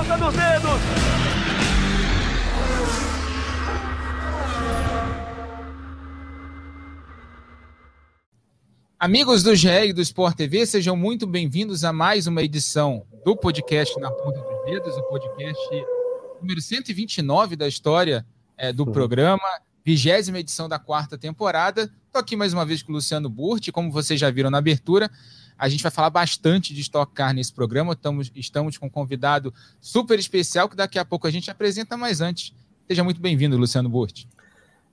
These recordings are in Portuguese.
ponta dos dedos. Amigos do GE e do Sport TV, sejam muito bem-vindos a mais uma edição do podcast Na Ponta dos Dedos, o podcast número 129 da história é, do programa, vigésima edição da quarta temporada. Estou aqui mais uma vez com o Luciano Burti, como vocês já viram na abertura, a gente vai falar bastante de Stock Car nesse programa. Estamos, estamos com um convidado super especial que daqui a pouco a gente apresenta, mas antes, seja muito bem-vindo, Luciano Burti.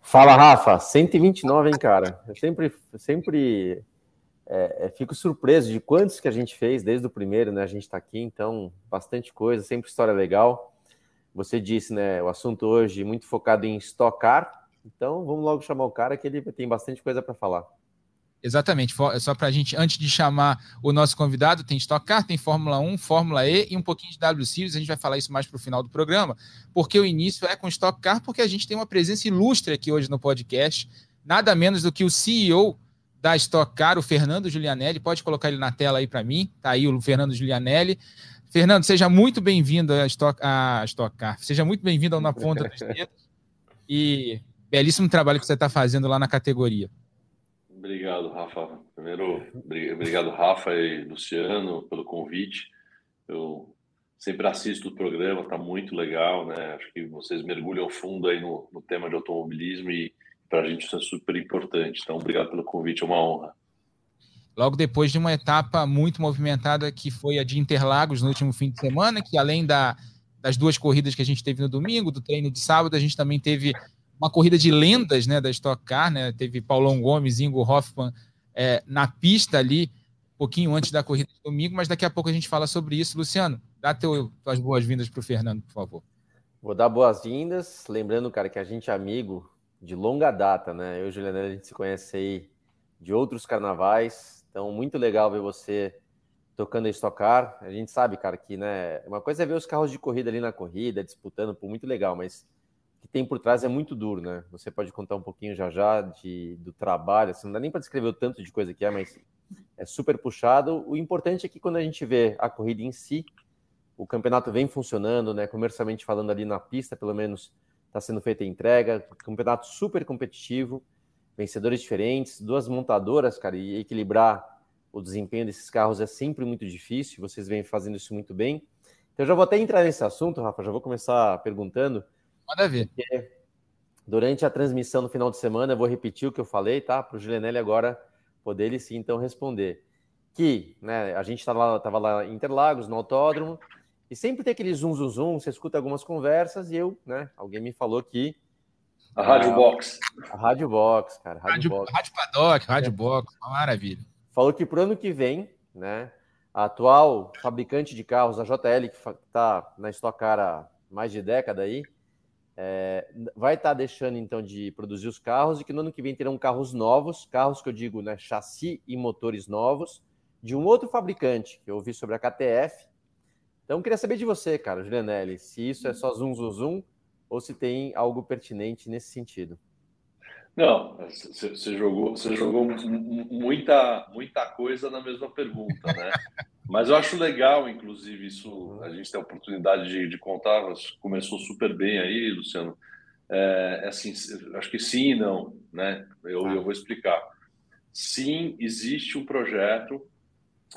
Fala, Rafa. 129, hein, cara? Eu sempre, sempre é, é, fico surpreso de quantos que a gente fez desde o primeiro, né? A gente está aqui, então, bastante coisa, sempre história legal. Você disse, né? O assunto hoje muito focado em Stock Car. Então, vamos logo chamar o cara que ele tem bastante coisa para falar. Exatamente, só para a gente, antes de chamar o nosso convidado, tem Stock Car, tem Fórmula 1, Fórmula E e um pouquinho de W Series, a gente vai falar isso mais para o final do programa, porque o início é com Stock Car, porque a gente tem uma presença ilustre aqui hoje no podcast, nada menos do que o CEO da Stock Car, o Fernando Giulianelli, pode colocar ele na tela aí para mim, tá aí o Fernando Giulianelli. Fernando, seja muito bem-vindo à Stock, à Stock Car, seja muito bem-vindo ao Na Ponta dos Dedos. E belíssimo trabalho que você está fazendo lá na categoria. Obrigado, Rafa. Primeiro, obrigado, Rafa e Luciano, pelo convite. Eu sempre assisto o programa, está muito legal, né? Acho que vocês mergulham fundo aí no, no tema de automobilismo e para a gente isso é super importante. Então, obrigado pelo convite, é uma honra. Logo depois de uma etapa muito movimentada que foi a de Interlagos no último fim de semana, que além da, das duas corridas que a gente teve no domingo, do treino de sábado, a gente também teve uma corrida de lendas né, da Stock Car, né? Teve Paulão Gomes, Ingo Hoffman é, na pista ali, um pouquinho antes da corrida de domingo, mas daqui a pouco a gente fala sobre isso. Luciano, dá teu, tuas boas-vindas para o Fernando, por favor. Vou dar boas-vindas, lembrando, cara, que a gente é amigo de longa data, né? Eu e Juliana, a gente se conhece aí de outros carnavais, então muito legal ver você tocando a Stock Car. A gente sabe, cara, que né, uma coisa é ver os carros de corrida ali na corrida, disputando, por muito legal, mas que tem por trás é muito duro, né? Você pode contar um pouquinho já já de, do trabalho, assim, não dá nem para descrever o tanto de coisa que é, mas é super puxado. O importante é que quando a gente vê a corrida em si, o campeonato vem funcionando, né? Comercialmente falando ali na pista, pelo menos está sendo feita a entrega, campeonato super competitivo, vencedores diferentes, duas montadoras, cara, e equilibrar o desempenho desses carros é sempre muito difícil, vocês vêm fazendo isso muito bem. Então eu já vou até entrar nesse assunto, Rafa, já vou começar perguntando Manda ver. Durante a transmissão no final de semana, eu vou repetir o que eu falei, tá? Para o Gilenelli agora poder ele sim então responder. Que né, a gente estava lá, tava lá em Interlagos, no autódromo, e sempre tem aquele zoom, zoom, zoom, você escuta algumas conversas e eu, né? Alguém me falou que. A Rádio Box. A Rádio Box, cara. Rádio, Rádio, Rádio Paddock, Rádio é. Box, uma maravilha. Falou que para o ano que vem, né? A atual fabricante de carros, a JL, que está na Stock Car há mais de década aí, é, vai estar tá deixando então de produzir os carros e que no ano que vem terão carros novos, carros que eu digo, né, chassi e motores novos, de um outro fabricante, que eu ouvi sobre a KTF. Então, queria saber de você, cara, Julianelli, se isso é só zoom, zoom, zoom, ou se tem algo pertinente nesse sentido. Não, você jogou, você jogou muita, muita coisa na mesma pergunta, né? Mas eu acho legal, inclusive, isso a gente tem a oportunidade de, de contar, começou super bem aí, Luciano. É, é assim, acho que sim e não, né? Eu, eu vou explicar. Sim, existe um projeto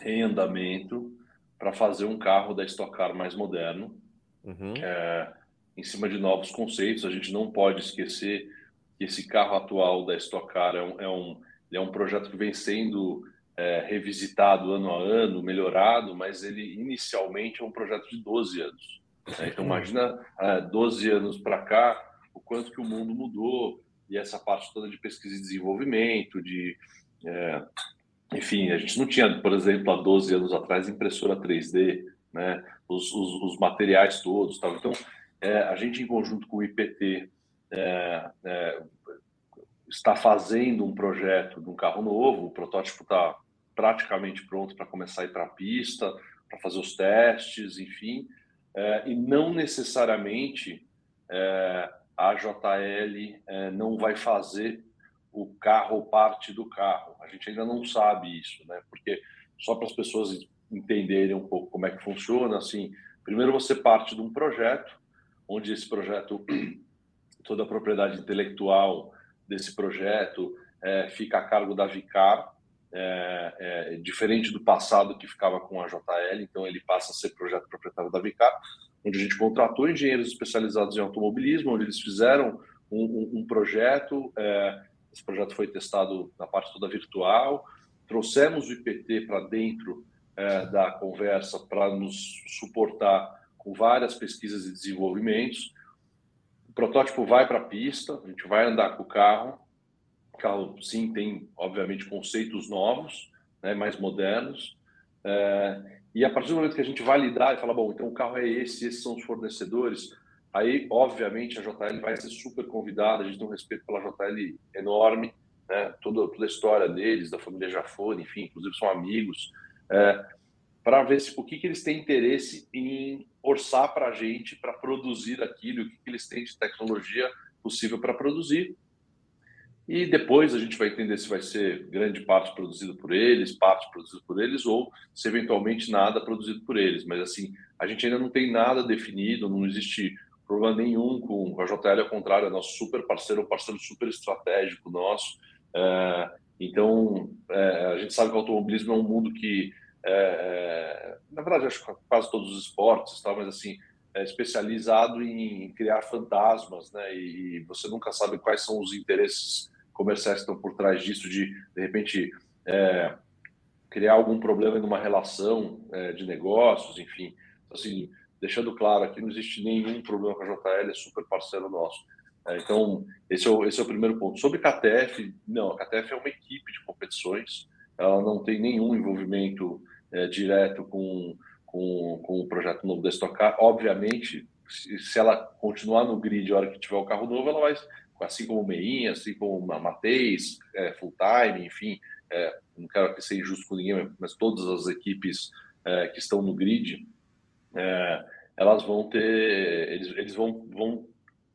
em andamento para fazer um carro da Stock Car mais moderno, uhum. é, em cima de novos conceitos. A gente não pode esquecer que esse carro atual da Stock Car é um, é um, é um projeto que vem sendo é, revisitado ano a ano, melhorado, mas ele inicialmente é um projeto de 12 anos. Né? Então imagina é, 12 anos para cá, o quanto que o mundo mudou e essa parte toda de pesquisa e desenvolvimento, de é, enfim, a gente não tinha, por exemplo, há 12 anos atrás impressora 3D, né? os, os, os materiais todos, tal. então é, a gente em conjunto com o IPT é, é, está fazendo um projeto de um carro novo, o protótipo está praticamente pronto para começar a ir para a pista, para fazer os testes, enfim, é, e não necessariamente é, a JL é, não vai fazer o carro parte do carro. A gente ainda não sabe isso, né? Porque só para as pessoas entenderem um pouco como é que funciona, assim, Primeiro, você parte de um projeto, onde esse projeto, toda a propriedade intelectual desse projeto é, fica a cargo da Vicar, é, é, diferente do passado que ficava com a JL, então ele passa a ser projeto proprietário da Vicar, onde a gente contratou engenheiros especializados em automobilismo, onde eles fizeram um, um, um projeto, é, esse projeto foi testado na parte toda virtual, trouxemos o IPT para dentro é, da conversa para nos suportar com várias pesquisas e desenvolvimentos. O protótipo vai para a pista, a gente vai andar com o carro. Carro, sim, tem, obviamente, conceitos novos, né, mais modernos. É, e a partir do momento que a gente validar e falar, bom, então o carro é esse, esses são os fornecedores, aí, obviamente, a JL vai ser super convidada, a gente tem um respeito pela JL enorme, né, toda, toda a história deles, da família Jafone, enfim, inclusive são amigos, é, para ver se, o que, que eles têm interesse em orçar para a gente para produzir aquilo, o que, que eles têm de tecnologia possível para produzir. E depois a gente vai entender se vai ser grande parte produzido por eles, parte produzido por eles, ou se eventualmente nada produzido por eles. Mas assim, a gente ainda não tem nada definido, não existe problema nenhum com a JL, ao contrário, é nosso super parceiro, um parceiro super estratégico nosso. É, então, é, a gente sabe que o automobilismo é um mundo que, é, é na verdade, acho que quase todos os esportes, tá, mas assim, é especializado em criar fantasmas, né? E você nunca sabe quais são os interesses comerciais estão por trás disso, de de repente é, criar algum problema em uma relação é, de negócios, enfim. Então, assim, deixando claro aqui, não existe nenhum problema com a JL, é super parceiro nosso. É, então, esse é, o, esse é o primeiro ponto. Sobre KTF, não, a KTF é uma equipe de competições, ela não tem nenhum envolvimento é, direto com, com, com o projeto novo da Stock Car. Obviamente, se, se ela continuar no grid a hora que tiver o carro novo, ela vai assim como o Meinha, assim como a Mateis, é, Full Time, enfim, é, não quero aqui ser injusto com ninguém, mas todas as equipes é, que estão no grid, é, elas vão ter, eles, eles vão, vão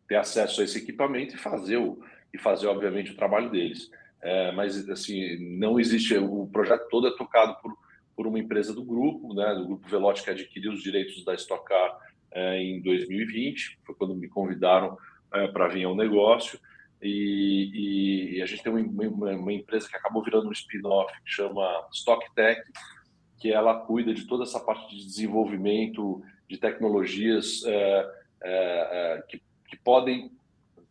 ter acesso a esse equipamento e fazer, o, e fazer obviamente, o trabalho deles. É, mas, assim, não existe, o projeto todo é tocado por, por uma empresa do grupo, né, do grupo Velote, que adquiriu os direitos da Stock Car é, em 2020, foi quando me convidaram é, para vir ao negócio. E, e, a gente tem uma, uma, uma, empresa que acabou virando um spin-off que chama StockTech, que ela cuida de toda essa parte de desenvolvimento de tecnologias é, é, é que, que, podem,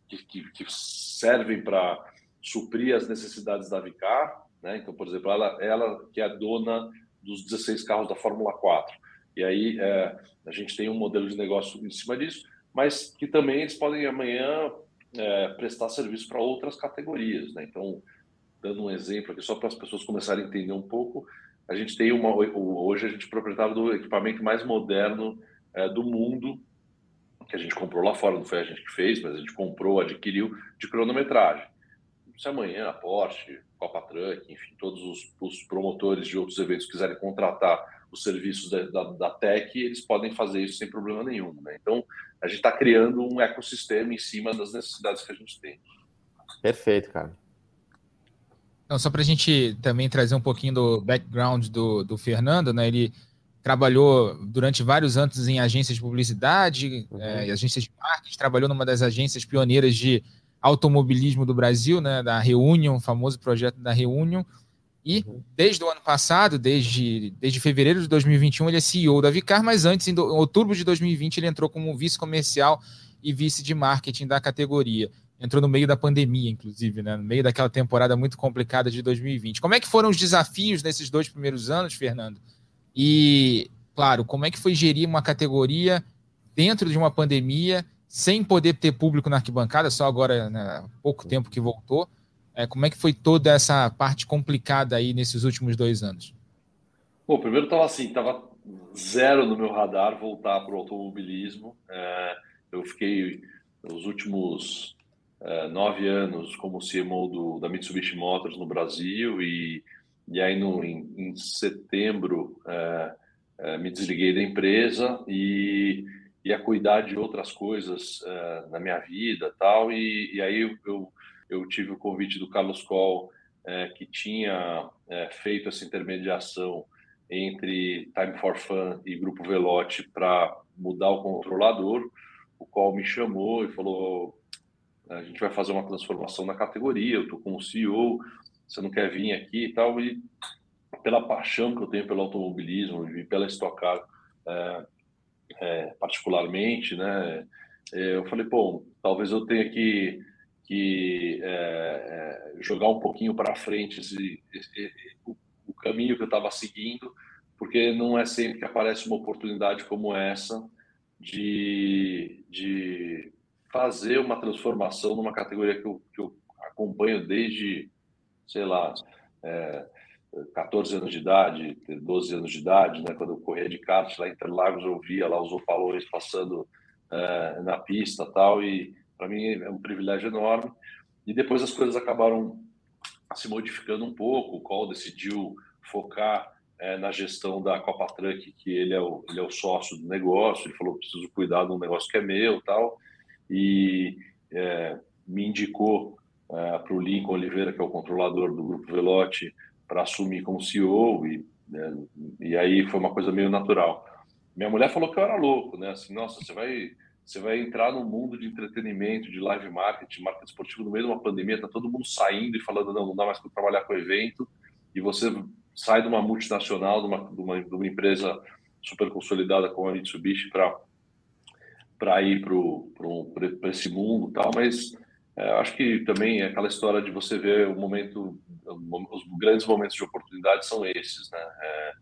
que, que, que servem para suprir as necessidades da Vicar. Né? Então, por exemplo, ela, ela que é dona dos 16 carros da Fórmula 4. E aí é, a gente tem um modelo de negócio em cima disso mas que também eles podem amanhã é, prestar serviço para outras categorias. Né? Então, dando um exemplo aqui, só para as pessoas começarem a entender um pouco, a gente tem uma. Hoje a gente é proprietário do equipamento mais moderno é, do mundo, que a gente comprou lá fora, não foi a gente que fez, mas a gente comprou, adquiriu, de cronometragem. Se amanhã a Porsche, Copa Truck, enfim, todos os, os promotores de outros eventos quiserem contratar os serviços da, da, da Tech, eles podem fazer isso sem problema nenhum. Né? Então, a gente está criando um ecossistema em cima das necessidades que a gente tem. Perfeito, cara. Então, só para a gente também trazer um pouquinho do background do, do Fernando, né? Ele trabalhou durante vários anos em agências de publicidade, uhum. é, agências de marketing, trabalhou numa das agências pioneiras de automobilismo do Brasil, né? Da Reunion, o famoso projeto da Reunion. E uhum. desde o ano passado, desde, desde fevereiro de 2021, ele é CEO da Vicar, mas antes, em, do, em outubro de 2020, ele entrou como vice comercial e vice de marketing da categoria. Entrou no meio da pandemia, inclusive, né? no meio daquela temporada muito complicada de 2020. Como é que foram os desafios nesses dois primeiros anos, Fernando? E, claro, como é que foi gerir uma categoria dentro de uma pandemia, sem poder ter público na arquibancada, só agora, né, pouco tempo que voltou, é, como é que foi toda essa parte complicada aí nesses últimos dois anos? Bom, primeiro estava assim, estava zero no meu radar voltar para o automobilismo. É, eu fiquei os últimos é, nove anos como CMO do, da Mitsubishi Motors no Brasil e, e aí no, em, em setembro é, é me desliguei da empresa e ia cuidar de outras coisas é, na minha vida tal e, e aí eu, eu tive o convite do Carlos Coll, é, que tinha é, feito essa intermediação entre Time for Fun e Grupo Velote para mudar o controlador, o qual me chamou e falou: a gente vai fazer uma transformação na categoria, eu estou com o CEO, você não quer vir aqui e tal. E pela paixão que eu tenho pelo automobilismo e pela Stock Car, é, particularmente, né? É, eu falei, pô, talvez eu tenha que, que é, é jogar um pouquinho para frente esse, esse, o, o caminho que eu estava seguindo, porque não é sempre que aparece uma oportunidade como essa de, de fazer uma transformação numa categoria que eu, que eu acompanho desde, sei lá, é, 14 anos de idade, 12 anos de idade, né? quando eu corria de kart lá em Interlagos, eu via lá os opalões passando é, na pista tal, e para mim é um privilégio enorme. E depois as coisas acabaram se modificando um pouco, o Col decidiu focar é, na gestão da Copa Truck, que ele é, o, ele é o sócio do negócio, ele falou, preciso cuidar de um negócio que é meu tal, e é, me indicou para o Lincoln Oliveira, que é o controlador do Grupo Velote, para assumir como CEO e, né, e aí foi uma coisa meio natural. Minha mulher falou que eu era louco, né? Assim, nossa, você vai você vai entrar no mundo de entretenimento, de live marketing, marketing esportivo no meio de uma pandemia, tá todo mundo saindo e falando não, não dá mais para trabalhar com evento e você sai de uma multinacional, de uma, de uma, de uma super consolidada como a Mitsubishi para para ir para esse mundo tal, mas é, acho que também é aquela história de você ver o momento, os grandes momentos de oportunidade são esses, né? É,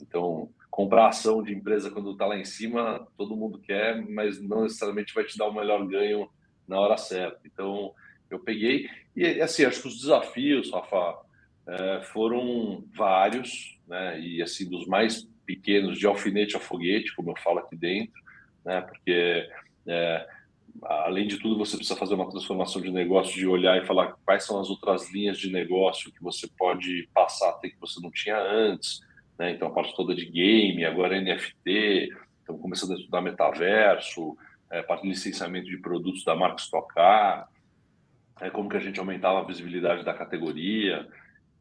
então, comprar ação de empresa quando está lá em cima, todo mundo quer, mas não necessariamente vai te dar o melhor ganho na hora certa. Então, eu peguei e assim, acho que os desafios, Rafa, é, foram vários, né? E assim, dos mais pequenos, de alfinete a foguete, como eu falo aqui dentro, né? Porque é, além de tudo, você precisa fazer uma transformação de negócio, de olhar e falar quais são as outras linhas de negócio que você pode passar a ter que você não tinha antes. Né? Então, a parte toda de game, agora NFT, estamos começando a estudar metaverso, é, parte de licenciamento de produtos da marca Stock Car, é, como que a gente aumentava a visibilidade da categoria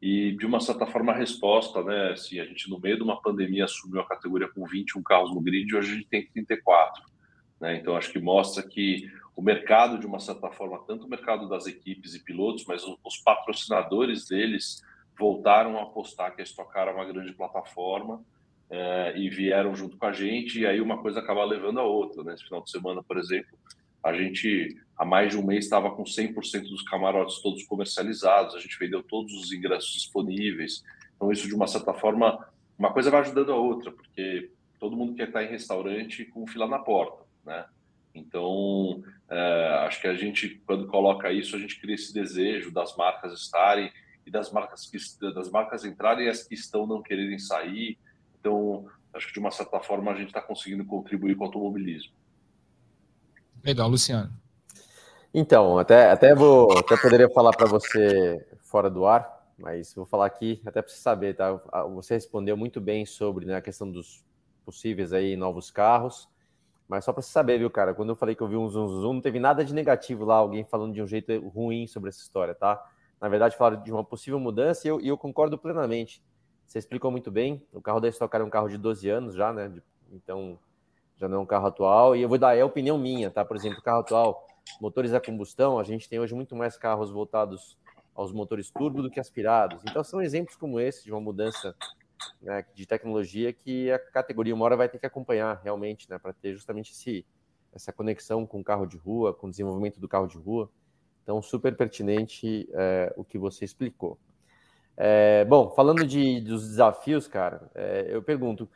e, de uma certa forma, a resposta, né? Assim, a gente, no meio de uma pandemia, assumiu a categoria com 21 carros no grid, hoje a gente tem 34 né? Então, acho que mostra que o mercado, de uma certa forma, tanto o mercado das equipes e pilotos, mas os patrocinadores deles voltaram a apostar que a Stock Car é uma grande plataforma é, e vieram junto com a gente, e aí uma coisa acaba levando a outra. Né? Final de semana, por exemplo, a gente, há mais de um mês, estava com 100% dos camarotes todos comercializados, a gente vendeu todos os ingressos disponíveis. Então, isso, de uma certa forma, uma coisa vai ajudando a outra, porque todo mundo quer estar em restaurante com fila na porta né? Então, é, acho que a gente, quando coloca isso, a gente cria esse desejo das marcas estarem e das marcas que das marcas entrarem e as que estão não quererem sair. Então, acho que de uma certa forma a gente está conseguindo contribuir com o automobilismo. Legal, Luciano. Então, até, até vou, até poderia falar para você fora do ar, mas vou falar aqui até para você saber, tá? Você respondeu muito bem sobre né, a questão dos possíveis aí novos carros. Mas só para você saber, viu, cara? Quando eu falei que eu vi um zoom zoom, não teve nada de negativo lá, alguém falando de um jeito ruim sobre essa história, tá? Na verdade, falaram de uma possível mudança e eu, e eu concordo plenamente. Você explicou muito bem. O carro da Stock Car é um carro de 12 anos já, né? Então, já não é um carro atual. E eu vou dar é a opinião minha, tá? Por exemplo, carro atual, motores a combustão, a gente tem hoje muito mais carros voltados aos motores turbo do que aspirados. Então, são exemplos como esse de uma mudança né, de tecnologia que a categoria uma hora vai ter que acompanhar realmente, né, para ter justamente esse, essa conexão com o carro de rua, com o desenvolvimento do carro de rua. Então, super pertinente é, o que você explicou. É, bom, falando de, dos desafios, cara, é, eu pergunto,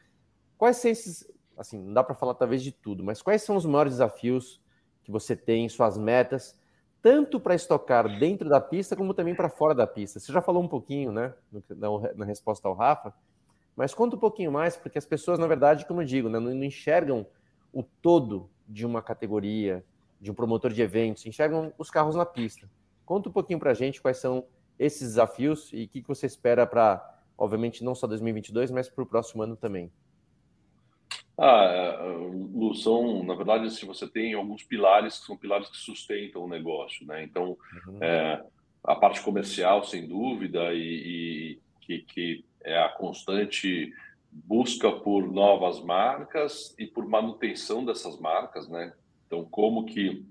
quais são esses, assim, não dá para falar talvez de tudo, mas quais são os maiores desafios que você tem, suas metas, tanto para estocar dentro da pista como também para fora da pista? Você já falou um pouquinho, né, na, na resposta ao Rafa, mas conta um pouquinho mais, porque as pessoas, na verdade, como eu digo, né, não, enxergam o todo de uma categoria, de um promotor de eventos, enxergam os carros na pista. Conta um pouquinho para a gente quais são esses desafios e o que, que você espera para, obviamente, não só 2022, mas para o próximo ano também. Ah, é, Lu, são, na verdade, se você tem alguns pilares que são pilares que sustentam o negócio, né? Então, uhum. é, a parte comercial, sem dúvida, e, e que, que constante busca por novas marcas e por manutenção dessas marcas, né? Então, como que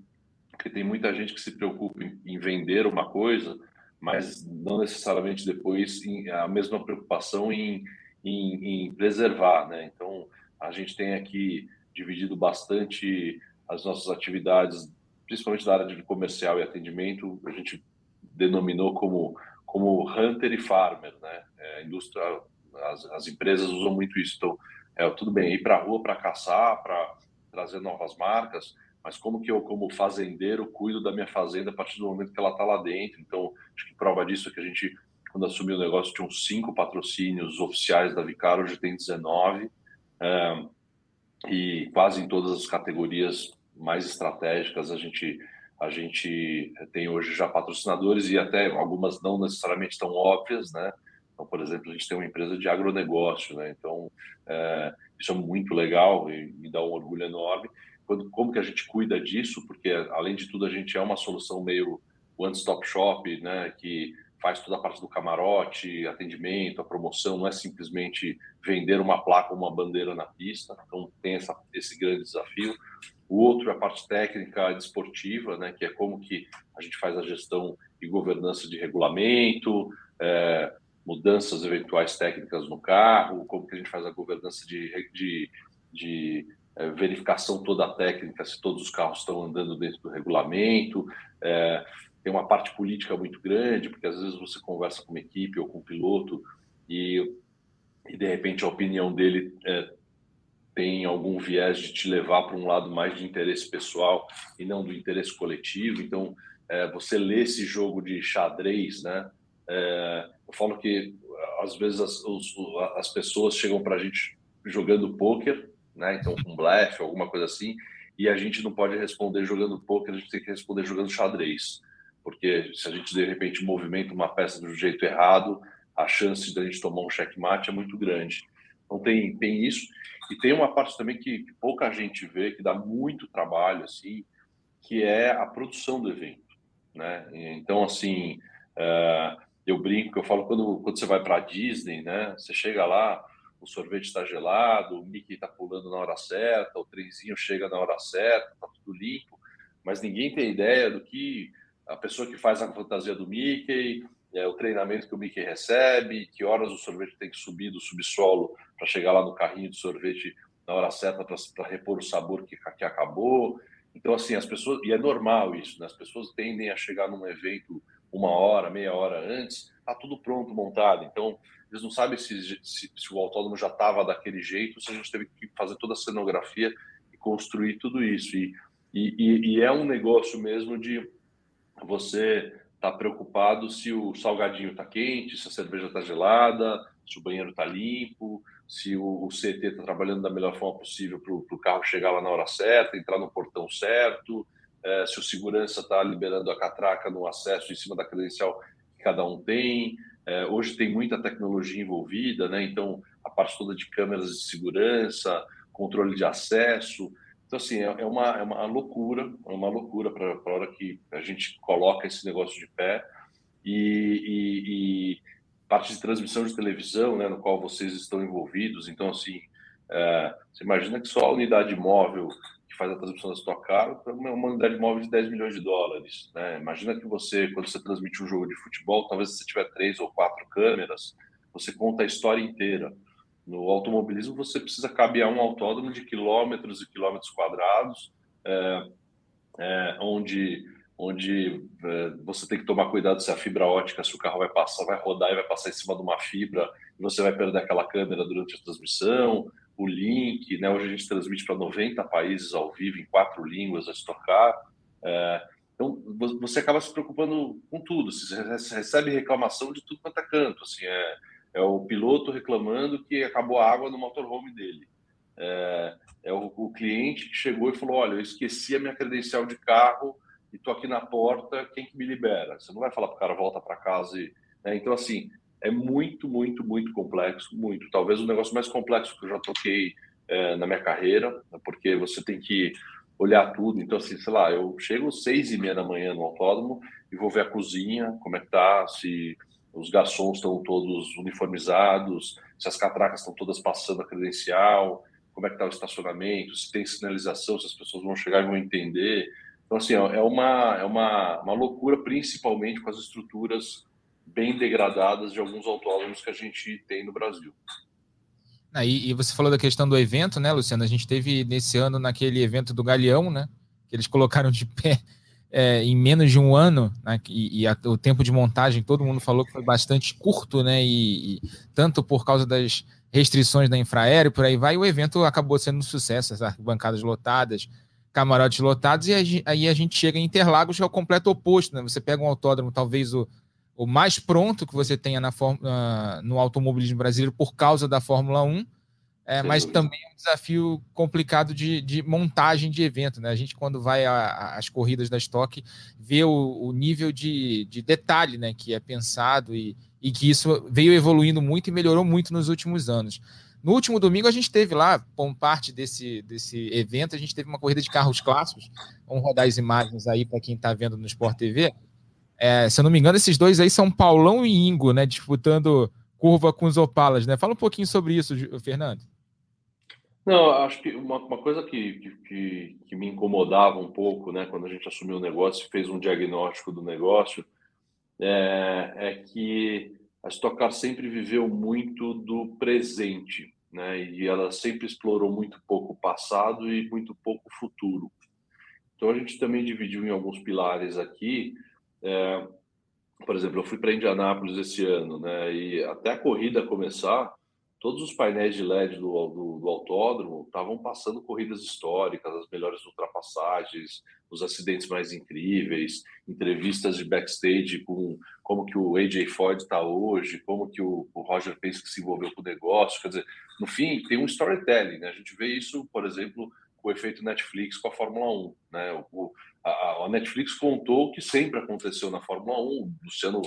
porque tem muita gente que se preocupa em, em vender uma coisa, mas não necessariamente depois em, a mesma preocupação em, em, em, preservar, né? Então, a gente tem aqui dividido bastante as nossas atividades, principalmente da área de comercial e atendimento, a gente denominou como como hunter e farmer, né? É, indústria, as, as, empresas usam muito isso. Então, é, tudo bem, ir para a rua para caçar, para trazer novas marcas, mas como que eu, como fazendeiro, cuido da minha fazenda a partir do momento que ela está lá dentro? Então, acho que prova disso é que a gente, quando assumiu o negócio, tinha uns cinco patrocínios oficiais da Vicar, hoje tem 19, é, e quase em todas as categorias mais estratégicas a gente a gente tem hoje já patrocinadores e até algumas não necessariamente tão óbvias, né? Então, por exemplo, a gente tem uma empresa de agronegócio, né? Então, é, isso é muito legal e me dá um orgulho enorme. Quando, como que a gente cuida disso, porque além de tudo a gente é uma solução meio one-stop shop, né, que faz toda a parte do camarote, atendimento, a promoção, não é simplesmente vender uma placa ou uma bandeira na pista, então tem essa, esse grande desafio. O outro é a parte técnica desportiva, né, que é como que a gente faz a gestão e governança de regulamento, é, mudanças eventuais técnicas no carro, como que a gente faz a governança de, de, de é, verificação toda técnica, se todos os carros estão andando dentro do regulamento. É, tem uma parte política muito grande, porque às vezes você conversa com uma equipe ou com um piloto e, e de repente a opinião dele é, tem algum viés de te levar para um lado mais de interesse pessoal e não do interesse coletivo. Então, é, você lê esse jogo de xadrez, né? É, eu falo que às vezes as, os, as pessoas chegam para a gente jogando pôquer né? Então, com blefe, alguma coisa assim, e a gente não pode responder jogando poker, a gente tem que responder jogando xadrez. Porque se a gente de repente movimenta uma peça do jeito errado, a chance de a gente tomar um checkmate é muito grande. Então tem, tem isso. E tem uma parte também que, que pouca gente vê, que dá muito trabalho, assim, que é a produção do evento. Né? Então, assim, uh, eu brinco, eu falo, quando, quando você vai para Disney, né? Você chega lá, o sorvete está gelado, o Mickey está pulando na hora certa, o trenzinho chega na hora certa, está tudo limpo, mas ninguém tem ideia do que a pessoa que faz a fantasia do Mickey, é, o treinamento que o Mickey recebe, que horas o sorvete tem que subir do subsolo para chegar lá no carrinho de sorvete na hora certa para repor o sabor que, que acabou. Então, assim, as pessoas, e é normal isso, né? as pessoas tendem a chegar num evento uma hora, meia hora antes, está tudo pronto, montado. Então, eles não sabem se, se, se o autódromo já estava daquele jeito, se a gente teve que fazer toda a cenografia e construir tudo isso. E, e, e é um negócio mesmo de você estar tá preocupado se o salgadinho está quente, se a cerveja está gelada, se o banheiro está limpo, se o, o CT está trabalhando da melhor forma possível para o carro chegar lá na hora certa, entrar no portão certo, é, se o segurança está liberando a catraca no acesso em cima da credencial que cada um tem. É, hoje tem muita tecnologia envolvida, né? Então, a parte toda de câmeras de segurança, controle de acesso. Então, assim, é, é uma, é uma loucura, é uma loucura para a hora que a gente coloca esse negócio de pé. E, e, e, parte de transmissão de televisão, né, no qual vocês estão envolvidos. Então, assim, é, você imagina que só a unidade móvel que faz a transmissão da sua cara é uma unidade móvel de 10 milhões de dólares. Né? Imagina que você, quando você transmite um jogo de futebol, talvez você tiver três ou quatro câmeras, você conta a história inteira. No automobilismo, você precisa cabear um autódromo de quilômetros e quilômetros quadrados, é, é, onde, onde é, você tem que tomar cuidado se a fibra ótica, se o carro vai passar, vai rodar e vai passar em cima de uma fibra, e você vai perder aquela câmera durante a transmissão o link, né? Hoje a gente transmite para 90 países ao vivo, em quatro línguas a estocar. É, então, você acaba se preocupando com tudo. Você recebe reclamação de tudo quanto é canto. Assim, é, é o piloto reclamando que acabou a água no motorhome dele. É, é o, o, cliente que chegou e falou: Olha, eu esqueci a minha credencial de carro e estou aqui na porta, quem que me libera? Você não vai falar para o cara volta para casa. E, né? Então, assim, é muito, muito, muito complexo, muito. Talvez o negócio mais complexo que eu já toquei é, na minha carreira, porque você tem que olhar tudo. Então, assim, sei lá, eu chego às seis e meia da manhã no autódromo e vou ver a cozinha, como é que tá, se os garçons estão todos uniformizados, se as catracas estão todas passando a credencial, como é que está o estacionamento, se tem sinalização, se as pessoas vão chegar e vão entender. Então, assim, é uma, é uma, uma loucura, principalmente com as estruturas bem degradadas de alguns autódromos que a gente tem no Brasil. Ah, e, e, você falou da questão do evento, né, Luciano? A gente teve nesse ano naquele evento do Galeão, né? Que eles colocaram de pé é, em menos de um ano, né, e, e a, o tempo de montagem, todo mundo falou que foi bastante curto, né? E, e tanto por causa das restrições da infraero, por aí vai, o evento acabou sendo um sucesso, as bancadas lotadas, camarotes lotados, e aí a gente chega em Interlagos, que é o completo oposto, né? Você pega um autódromo, talvez o o mais pronto que você tenha na, uh, no automobilismo brasileiro por causa da Fórmula 1, é, mas também é um desafio complicado de, de, montagem de evento. Né? A gente, quando vai às corridas da Stock, vê o, o nível de, de, detalhe né, que é pensado e, e que isso veio evoluindo muito e melhorou muito nos últimos anos. No último domingo, a gente teve lá, como parte desse, desse evento, a gente teve uma corrida de carros clássicos. Vamos rodar as imagens aí para quem está vendo no Sport TV. É, se eu não me engano, esses dois aí são Paulão e Ingo, né? Disputando curva com os Opalas, né? Fala um pouquinho sobre isso, Fernando. Não, acho que uma, uma coisa que, que, que, me incomodava um pouco, né, quando a gente assumiu o negócio e fez um diagnóstico do negócio, é, é que a Stock Car sempre viveu muito do presente, né, e ela sempre explorou muito pouco o passado e muito pouco o futuro. Então a gente também dividiu em alguns pilares aqui, é, por exemplo, eu fui para Indianápolis esse ano, né? E até a corrida começar, todos os painéis de LED do, do, do autódromo estavam passando corridas históricas, as melhores ultrapassagens, os acidentes mais incríveis, entrevistas de backstage com como que o AJ Ford está hoje, como que o, o Roger Penske se envolveu com o negócio. Quer dizer, no fim, tem um storytelling. Né? A gente vê isso, por exemplo, com o efeito Netflix com a Fórmula 1. Né? O, a, Netflix contou o que sempre aconteceu na Fórmula 1. O Luciano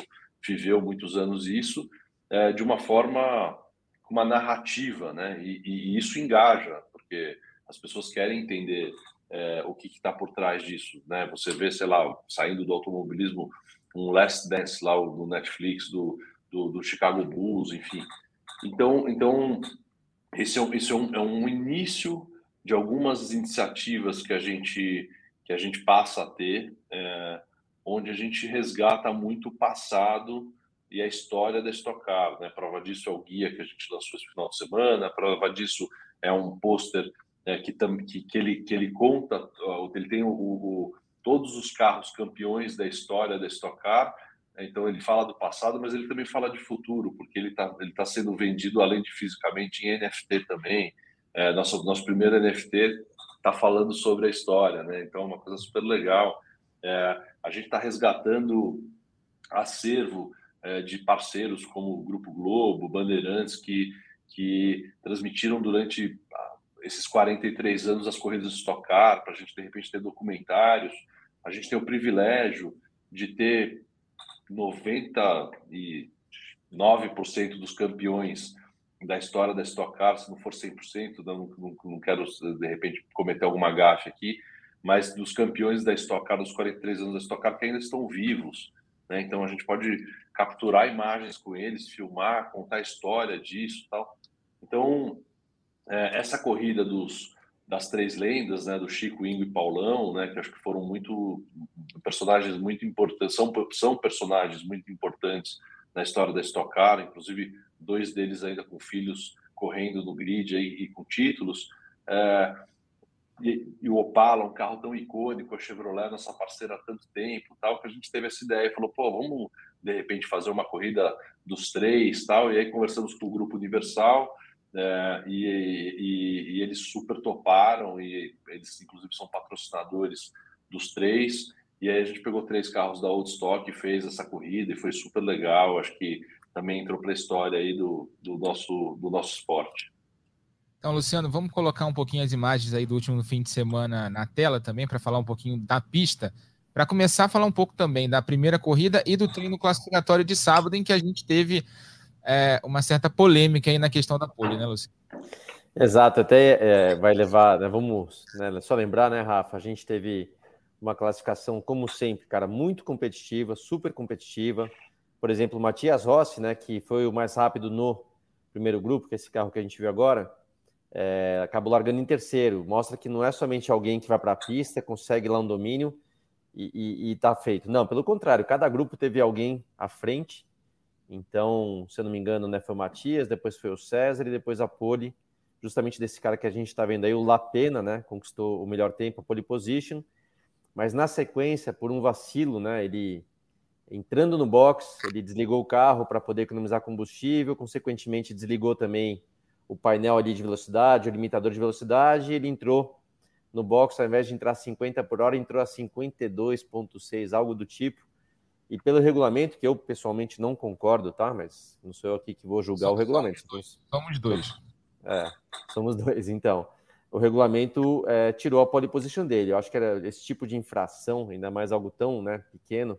viveu muitos anos isso é, de uma forma, com uma narrativa, né? E, e, isso engaja, porque as pessoas querem entender é, o que está por trás disso, né? Você vê, sei lá, saindo do automobilismo, um Last Dance lá do Netflix, do, do, do Chicago Bulls, enfim. Então, então esse, é, esse é, um, é um início de algumas iniciativas que a gente que a gente passa a ter, é, onde a gente resgata muito o passado e a história da Stock Car. Né? Prova disso é o guia que a gente lançou esse final de semana, prova disso é um pôster é, que, que, que, ele, que ele conta, ele tem o, o, todos os carros campeões da história da Stock Car, então ele fala do passado, mas ele também fala de futuro, porque ele está ele tá sendo vendido, além de fisicamente, em NFT também. É, nosso, nosso primeiro NFT está falando sobre a história, né? Então, é uma coisa super legal. É, a gente está resgatando acervo é, de parceiros como o Grupo Globo, Bandeirantes, que, que transmitiram durante ah, esses 43 anos as corridas de Stock para a gente, de repente, ter documentários. A gente tem o privilégio de ter 99% dos campeões da história da Stock Car, se não for 100%, não, não, não quero, de repente, cometer alguma gafe aqui, mas dos campeões da Stock Car, dos 43 anos da Stock Car, que ainda estão vivos. Né? Então, a gente pode capturar imagens com eles, filmar, contar a história disso tal. Então, é, essa corrida dos, das três lendas, né, do Chico, Ingo e Paulão, né, que acho que foram muito personagens muito importantes, são, são personagens muito importantes na história da Stock Car, inclusive dois deles ainda com filhos correndo no grid aí, e com títulos. É, e, e, o Opala, um carro tão icônico, a Chevrolet, nossa parceira há tanto tempo, tal, que a gente teve essa ideia, falou, pô, vamos de repente fazer uma corrida dos três, tal, e aí conversamos com o grupo Universal, é, e, e, e, eles super toparam, e eles inclusive são patrocinadores dos três, e aí a gente pegou três carros da Old Stock e fez essa corrida, e foi super legal, acho que também entrou para a história aí do, do, nosso, do nosso esporte. Então, Luciano, vamos colocar um pouquinho as imagens aí do último fim de semana na tela também, para falar um pouquinho da pista. Para começar a falar um pouco também da primeira corrida e do treino classificatório de sábado, em que a gente teve é, uma certa polêmica aí na questão da pole, né, Luciano? Exato, até é, vai levar, né, vamos né, só lembrar, né, Rafa, a gente teve uma classificação, como sempre, cara, muito competitiva, super competitiva, por exemplo, o Matias Rossi, né, que foi o mais rápido no primeiro grupo, que é esse carro que a gente viu agora, é, acabou largando em terceiro. Mostra que não é somente alguém que vai para a pista, consegue lá um domínio e está feito. Não, pelo contrário, cada grupo teve alguém à frente. Então, se eu não me engano, né, foi o Matias, depois foi o César e depois a Pole, justamente desse cara que a gente está vendo aí, o Lapena, né, conquistou o melhor tempo, a pole position. Mas na sequência, por um vacilo, né, ele entrando no box, ele desligou o carro para poder economizar combustível, consequentemente desligou também o painel ali de velocidade, o limitador de velocidade, ele entrou no box, ao invés de entrar a 50 por hora, entrou a 52,6, algo do tipo. E pelo regulamento, que eu pessoalmente não concordo, tá? Mas não sou eu aqui que vou julgar somos, o regulamento. Somos dois. Somos dois. É, somos dois, então. O regulamento é, tirou a pole position dele. Eu acho que era esse tipo de infração, ainda mais algo tão né, pequeno.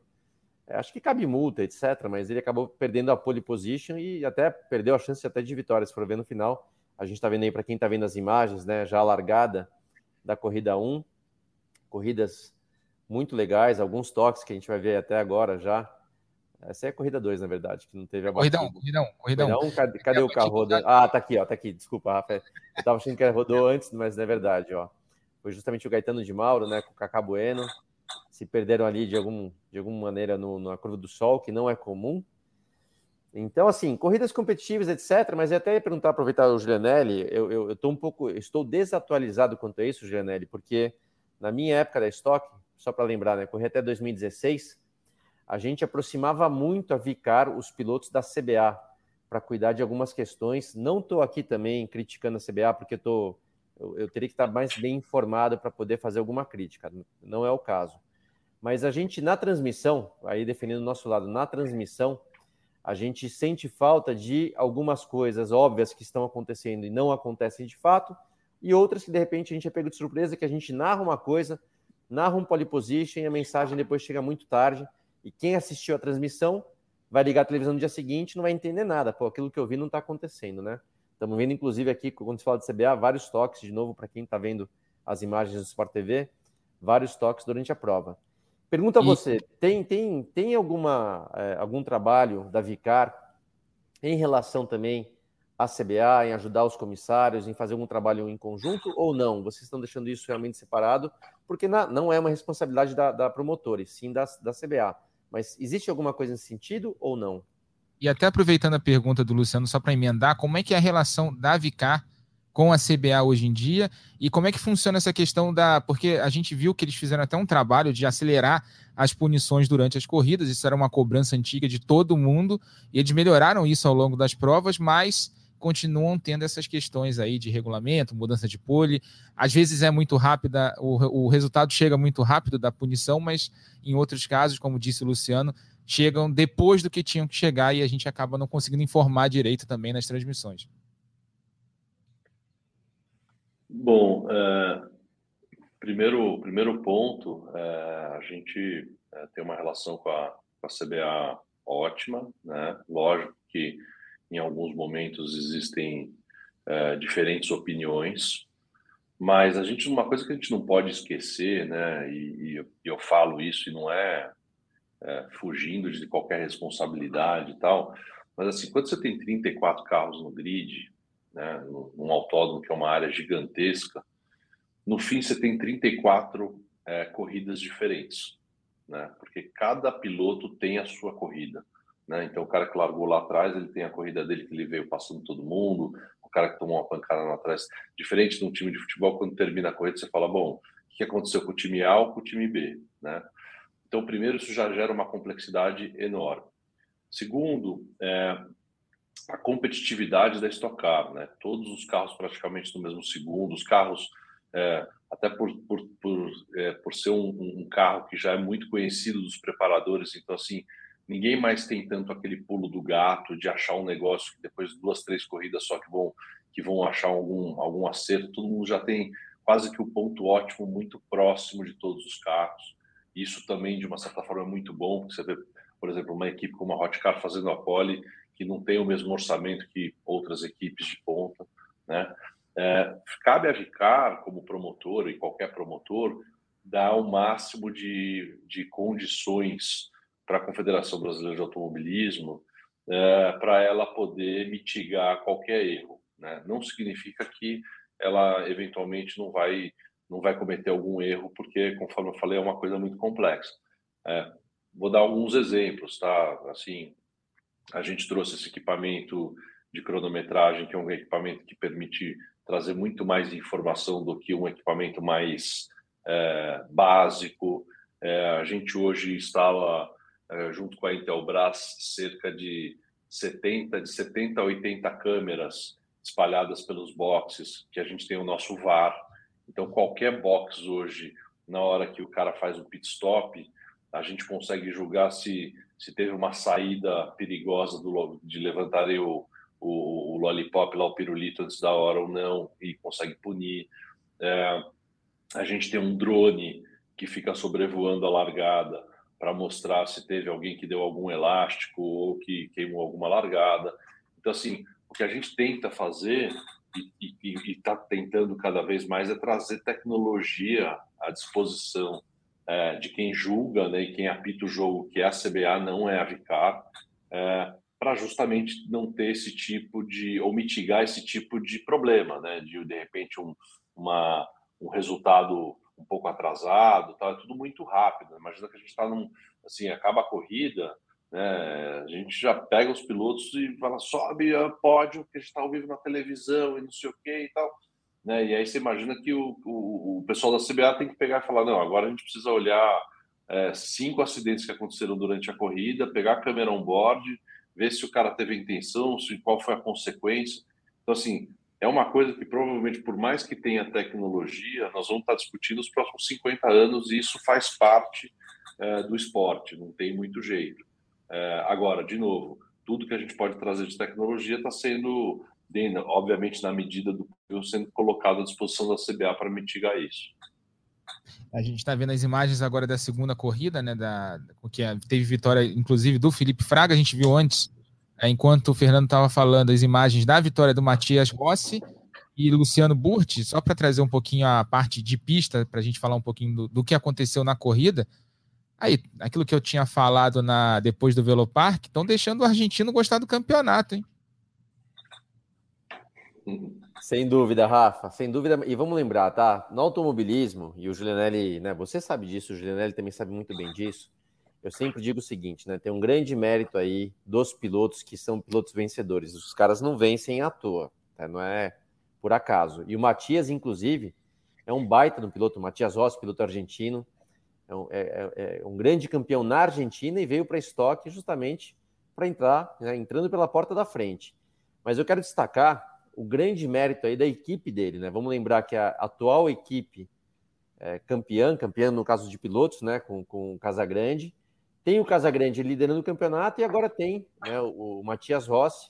É, acho que cabe multa, etc. Mas ele acabou perdendo a pole position e até perdeu a chance até de vitória. Se for ver no final, a gente está vendo aí, para quem está vendo as imagens, né, já a largada da corrida 1. Corridas muito legais, alguns toques que a gente vai ver até agora já. Essa é a corrida 2, na verdade, que não teve a Corridão, corridão, corridão. corridão cadê, cadê o carro rodando? Ah, tá aqui, ó, tá aqui. Desculpa, Rafael. Eu tava achando que rodou antes, mas não é verdade, ó. Foi justamente o Gaetano de Mauro, né, com o Cacá Bueno. Se perderam ali de, algum, de alguma maneira no, na curva do sol, que não é comum. Então, assim, corridas competitivas, etc. Mas eu até ia perguntar, aproveitar o Julianelli, eu, eu, eu tô um pouco, estou desatualizado quanto a isso, Julianelli, porque na minha época da Stock, só para lembrar, né, corri até 2016, a gente aproximava muito a Vicar os pilotos da CBA para cuidar de algumas questões. Não estou aqui também criticando a CBA, porque tô, eu, eu teria que estar mais bem informado para poder fazer alguma crítica. Não é o caso. Mas a gente, na transmissão, aí defendendo o nosso lado, na transmissão, a gente sente falta de algumas coisas óbvias que estão acontecendo e não acontecem de fato, e outras que de repente a gente é pego de surpresa, que a gente narra uma coisa, narra um pole position e a mensagem depois chega muito tarde, e quem assistiu a transmissão vai ligar a televisão no dia seguinte não vai entender nada, pô, aquilo que eu vi não está acontecendo, né? Estamos vendo, inclusive, aqui, quando se fala de CBA, vários toques, de novo, para quem está vendo as imagens do Sport TV, vários toques durante a prova. Pergunta a e... você: tem, tem, tem alguma, é, algum trabalho da Vicar em relação também à CBA, em ajudar os comissários, em fazer algum trabalho em conjunto ou não? Vocês estão deixando isso realmente separado? Porque na, não é uma responsabilidade da, da promotora, e sim da, da CBA. Mas existe alguma coisa nesse sentido ou não? E até aproveitando a pergunta do Luciano, só para emendar, como é que é a relação da Vicar com a CBA hoje em dia e como é que funciona essa questão da. Porque a gente viu que eles fizeram até um trabalho de acelerar as punições durante as corridas, isso era uma cobrança antiga de todo mundo, e eles melhoraram isso ao longo das provas, mas continuam tendo essas questões aí de regulamento, mudança de pole. Às vezes é muito rápida, o, o resultado chega muito rápido da punição, mas em outros casos, como disse o Luciano, chegam depois do que tinham que chegar e a gente acaba não conseguindo informar direito também nas transmissões. Bom, é, primeiro, primeiro ponto, é, a gente é, tem uma relação com a, com a CBA ótima, né? Lógico que em alguns momentos existem é, diferentes opiniões, mas a gente uma coisa que a gente não pode esquecer, né? E, e eu, eu, falo isso e não é, é, fugindo de qualquer responsabilidade e tal, mas assim quando você tem 34 carros no grid né, num autódromo que é uma área gigantesca, no fim você tem 34 é, corridas diferentes, né, porque cada piloto tem a sua corrida. Né? Então, o cara que largou lá atrás, ele tem a corrida dele que ele veio passando todo mundo, o cara que tomou uma pancada lá atrás. Diferente de um time de futebol, quando termina a corrida, você fala: bom, o que aconteceu com o time A ou com o time B? Né? Então, primeiro, isso já gera uma complexidade enorme. Segundo, é, a competitividade da Stock Car, né? Todos os carros praticamente no mesmo segundo, os carros é, até por, por, por, é, por ser um, um, carro que já é muito conhecido dos preparadores, então assim ninguém mais tem tanto aquele pulo do gato de achar um negócio que depois de duas, três corridas só que vão que vão achar algum algum acerto, todo mundo já tem quase que o ponto ótimo muito próximo de todos os carros. Isso também de uma certa forma é muito bom, porque você vê, por exemplo, uma equipe como a Hotcar fazendo a pole que não tem o mesmo orçamento que outras equipes de ponta, né? É, cabe a Vicar, como promotor e qualquer promotor, dar o máximo de, de condições para a Confederação Brasileira de Automobilismo é, para ela poder mitigar qualquer erro. Né? Não significa que ela eventualmente não vai não vai cometer algum erro, porque, conforme eu falei, é uma coisa muito complexa. É, vou dar alguns exemplos, tá? Assim, a gente trouxe esse equipamento de cronometragem, que é um equipamento que permite trazer muito mais informação do que um equipamento mais é, básico. É, a gente hoje instala junto com a Intelbras, cerca de 70, de 70 a 80 câmeras espalhadas pelos boxes, que a gente tem o nosso VAR. Então, qualquer box hoje, na hora que o cara faz um pit stop, a gente consegue julgar se, se teve uma saída perigosa do, de levantar o, o, o lollipop lá, o pirulito antes da hora ou não, e consegue punir. É, a gente tem um drone que fica sobrevoando a largada para mostrar se teve alguém que deu algum elástico ou que queimou alguma largada. Então, assim, o que a gente tenta fazer e está tentando cada vez mais é trazer tecnologia à disposição é, de quem julga né, e quem apita o jogo, que é a CBA, não é a Vicar, é, para justamente não ter esse tipo de, ou mitigar esse tipo de problema, né, de de repente um, uma, um resultado um pouco atrasado, tá? é tudo muito rápido. Imagina que a gente está num, assim, acaba a corrida, né? A gente já pega os pilotos e fala, sobe pódio que a gente está ao vivo na televisão e não sei o que e tal. Né? E aí você imagina que o, o, o, pessoal da CBA tem que pegar e falar, não, agora a gente precisa olhar é, cinco acidentes que aconteceram durante a corrida, pegar a câmera on-board, ver se o cara teve intenção, se qual foi a consequência. Então, assim, é uma coisa que provavelmente, por mais que tenha tecnologia, nós vamos estar discutindo os próximos 50 anos e isso faz parte é, do esporte, não tem muito jeito. É, agora, de novo, tudo que a gente pode trazer de tecnologia está sendo, obviamente, na medida do sendo colocado à disposição da CBA para mitigar isso. A gente está vendo as imagens agora da segunda corrida, né? Da, que teve vitória, inclusive, do Felipe Fraga. A gente viu antes é, enquanto o Fernando estava falando as imagens da vitória do Matias Rossi e Luciano Burti, só para trazer um pouquinho a parte de pista, para a gente falar um pouquinho do, do, que aconteceu na corrida. Aí, aquilo que eu tinha falado na depois do Velopark, estão deixando o argentino gostar do campeonato, hein? Sem dúvida, Rafa, sem dúvida. E vamos lembrar, tá? No automobilismo, e o Julianelli, né? Você sabe disso, o Julianelli também sabe muito bem disso eu sempre digo o seguinte, né? Tem um grande mérito aí dos pilotos que são pilotos vencedores. Os caras não vencem à toa, tá? não é por acaso. E o Matias, inclusive, é um baita no piloto. O Matias Rossi, piloto argentino, é um, é, é, é um grande campeão na Argentina e veio para estoque justamente para entrar, né? entrando pela porta da frente. Mas eu quero destacar o grande mérito aí da equipe dele, né? Vamos lembrar que a atual equipe é, campeã, campeã no caso de pilotos, né? Com, com o Casagrande, tem o Casagrande liderando o campeonato e agora tem né, o, Matias Rossi,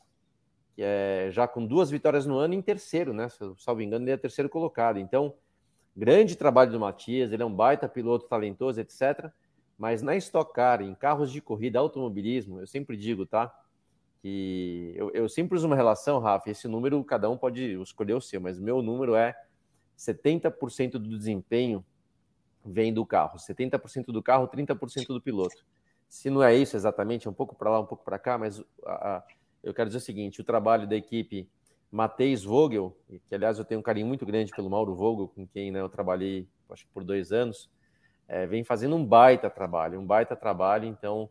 que é já com duas vitórias no ano em terceiro, né? Se eu salvo engano, ele é terceiro colocado. Então, grande trabalho do Matias, ele é um baita piloto talentoso, etc. Mas na Stock Car, em carros de corrida, automobilismo, eu sempre digo, tá? Que eu, eu sempre uso uma relação, Rafa, esse número cada um pode escolher o seu, mas meu número é 70% do desempenho vem do carro, 70% do carro, 30% do piloto se não é isso exatamente, é um pouco para lá, um pouco para cá, mas a, a, eu quero dizer o seguinte: o trabalho da equipe Matheus Vogel, que aliás eu tenho um carinho muito grande pelo Mauro Vogel, com quem né, eu trabalhei acho que por dois anos, é, vem fazendo um baita trabalho, um baita trabalho, então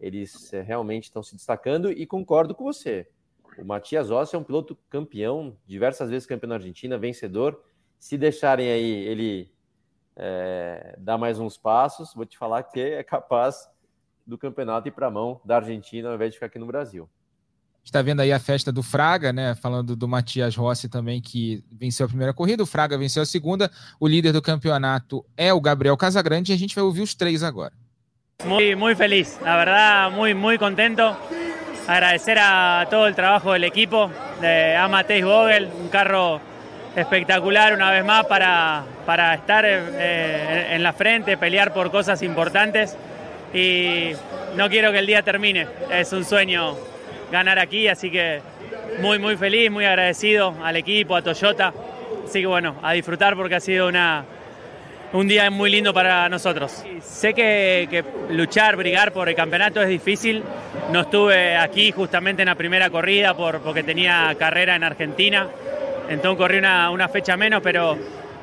eles é, realmente estão se destacando e concordo com você. O Matias Ossi é um piloto campeão, diversas vezes campeão na Argentina, vencedor. Se deixarem aí ele é, dar mais uns passos, vou te falar que é capaz do campeonato e para a mão da Argentina ao invés de ficar aqui no Brasil. está vendo aí a festa do Fraga, né? Falando do Matias Rossi também, que venceu a primeira corrida, o Fraga venceu a segunda. O líder do campeonato é o Gabriel Casagrande e a gente vai ouvir os três agora. Muy, muy feliz, la verdad, muy, muy contento. Agradecer a todo el trabajo del equipo, de a Matej Vogel, un carro espectacular una vez más para, para estar eh, en la frente, pelear por cosas importantes y no quiero que el día termine. Es un sueño ganar aquí, así que muy, muy feliz, muy agradecido al equipo, a Toyota. Así que bueno, a disfrutar porque ha sido una, un día muy lindo para nosotros. Sé que, luchar, brigar por el campeonato es difícil. No estuve aquí justamente en la primera corrida por, porque tenía carrera en Argentina, entonces corrí una, una fecha menos, pero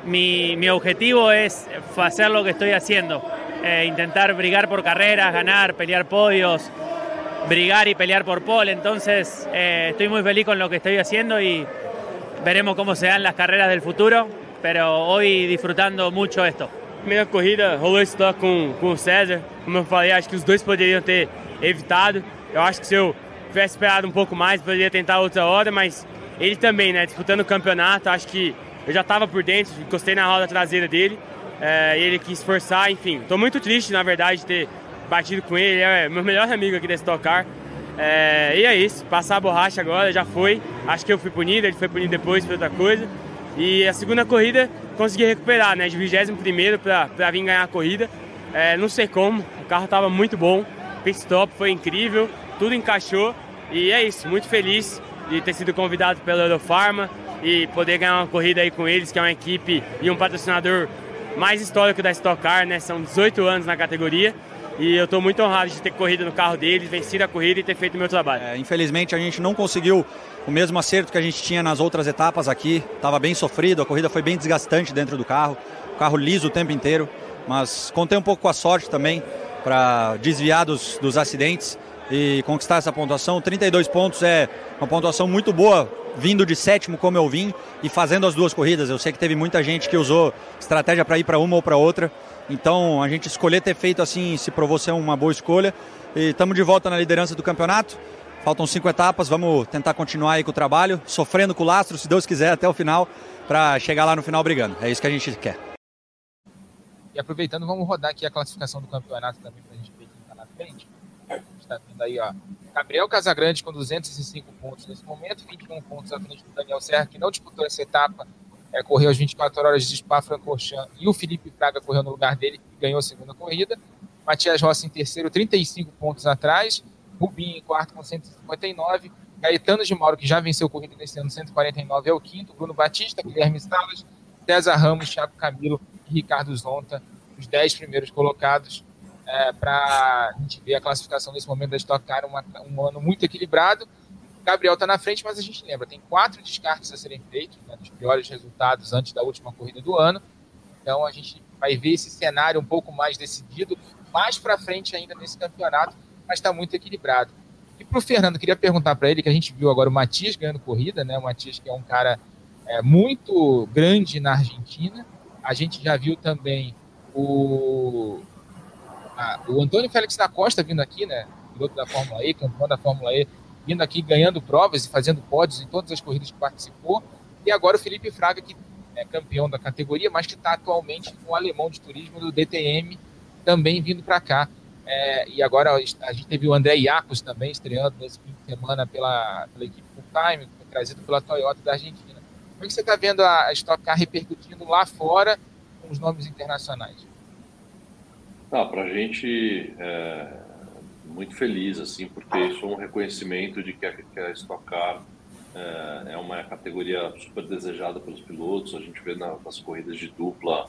mi, mi, objetivo es hacer lo que estoy haciendo, eh, intentar brigar por carreras, ganar, pelear podios, brigar y pelear por pole. Entonces eh, estoy muy feliz con lo que estoy haciendo y veremos cómo se dan las carreras del futuro, pero hoy disfrutando mucho esto. Primeira corrida rolou esse toque com, com o César. Como eu falei, acho que os dois poderiam ter evitado. Eu acho que se eu tivesse esperado um pouco mais, poderia tentar outra hora, mas ele também, né, disputando o campeonato, acho que eu já estava por dentro, encostei na roda traseira dele, é, ele quis forçar, enfim. Estou muito triste, na verdade, de ter batido com ele, é meu melhor amigo aqui desse tocar. É, e é isso, passar a borracha agora, já foi. Acho que eu fui punido, ele foi punido depois por outra coisa. E a segunda corrida consegui recuperar, né? De 21 para vir ganhar a corrida. É, não sei como, o carro estava muito bom, pit stop foi incrível, tudo encaixou. E é isso, muito feliz de ter sido convidado pela Eurofarma e poder ganhar uma corrida aí com eles, que é uma equipe e um patrocinador mais histórico da Stock Car, né? São 18 anos na categoria. E eu estou muito honrado de ter corrido no carro deles, vencido a corrida e ter feito o meu trabalho. É, infelizmente a gente não conseguiu o mesmo acerto que a gente tinha nas outras etapas aqui. Estava bem sofrido, a corrida foi bem desgastante dentro do carro, o carro liso o tempo inteiro. Mas contei um pouco com a sorte também para desviar dos, dos acidentes e conquistar essa pontuação. 32 pontos é uma pontuação muito boa, vindo de sétimo como eu vim e fazendo as duas corridas. Eu sei que teve muita gente que usou estratégia para ir para uma ou para outra. Então a gente escolher ter feito assim se provou ser uma boa escolha. E estamos de volta na liderança do campeonato. Faltam cinco etapas, vamos tentar continuar aí com o trabalho, sofrendo com o lastro, se Deus quiser, até o final, para chegar lá no final brigando. É isso que a gente quer. E aproveitando, vamos rodar aqui a classificação do campeonato também para a gente ver quem está na frente. A está vendo aí, ó. Gabriel Casagrande com 205 pontos nesse momento, 21 pontos à frente do Daniel Serra, que não disputou essa etapa, é, correu às 24 horas de Spa-Francorchamps, e o Felipe Fraga correu no lugar dele e ganhou a segunda corrida. Matias Rossi em terceiro, 35 pontos atrás. Rubinho em quarto com 159. Gaetano de Mauro, que já venceu corrida nesse ano, 149 é o quinto. Bruno Batista, Guilherme Salas, César Ramos, Thiago Camilo e Ricardo Zonta, os 10 primeiros colocados. É, para a gente ver a classificação nesse momento da Stock Car, uma, um ano muito equilibrado. Gabriel está na frente, mas a gente lembra, tem quatro descartes a serem feitos, né, dos piores resultados antes da última corrida do ano. Então a gente vai ver esse cenário um pouco mais decidido mais para frente ainda nesse campeonato, mas está muito equilibrado. E para o Fernando, queria perguntar para ele, que a gente viu agora o Matias ganhando corrida, né? O Matias que é um cara é, muito grande na Argentina. A gente já viu também o, o Antônio Félix da Costa vindo aqui, né? Piloto da Fórmula E, campeão da Fórmula E, vindo aqui ganhando provas e fazendo pódios em todas as corridas que participou. E agora o Felipe Fraga, que é campeão da categoria, mas que está atualmente no alemão de turismo do DTM, também vindo para cá. É, e agora a gente teve o André Iacos também estreando nesse fim de semana pela, pela equipe full time, trazido pela Toyota da Argentina. Como é que você está vendo a Stock Car repercutindo lá fora com os nomes internacionais? Ah, para a gente é muito feliz, assim, porque isso é um reconhecimento de que a, que a Stock Car é, é uma categoria super desejada pelos pilotos. A gente vê na, nas corridas de dupla,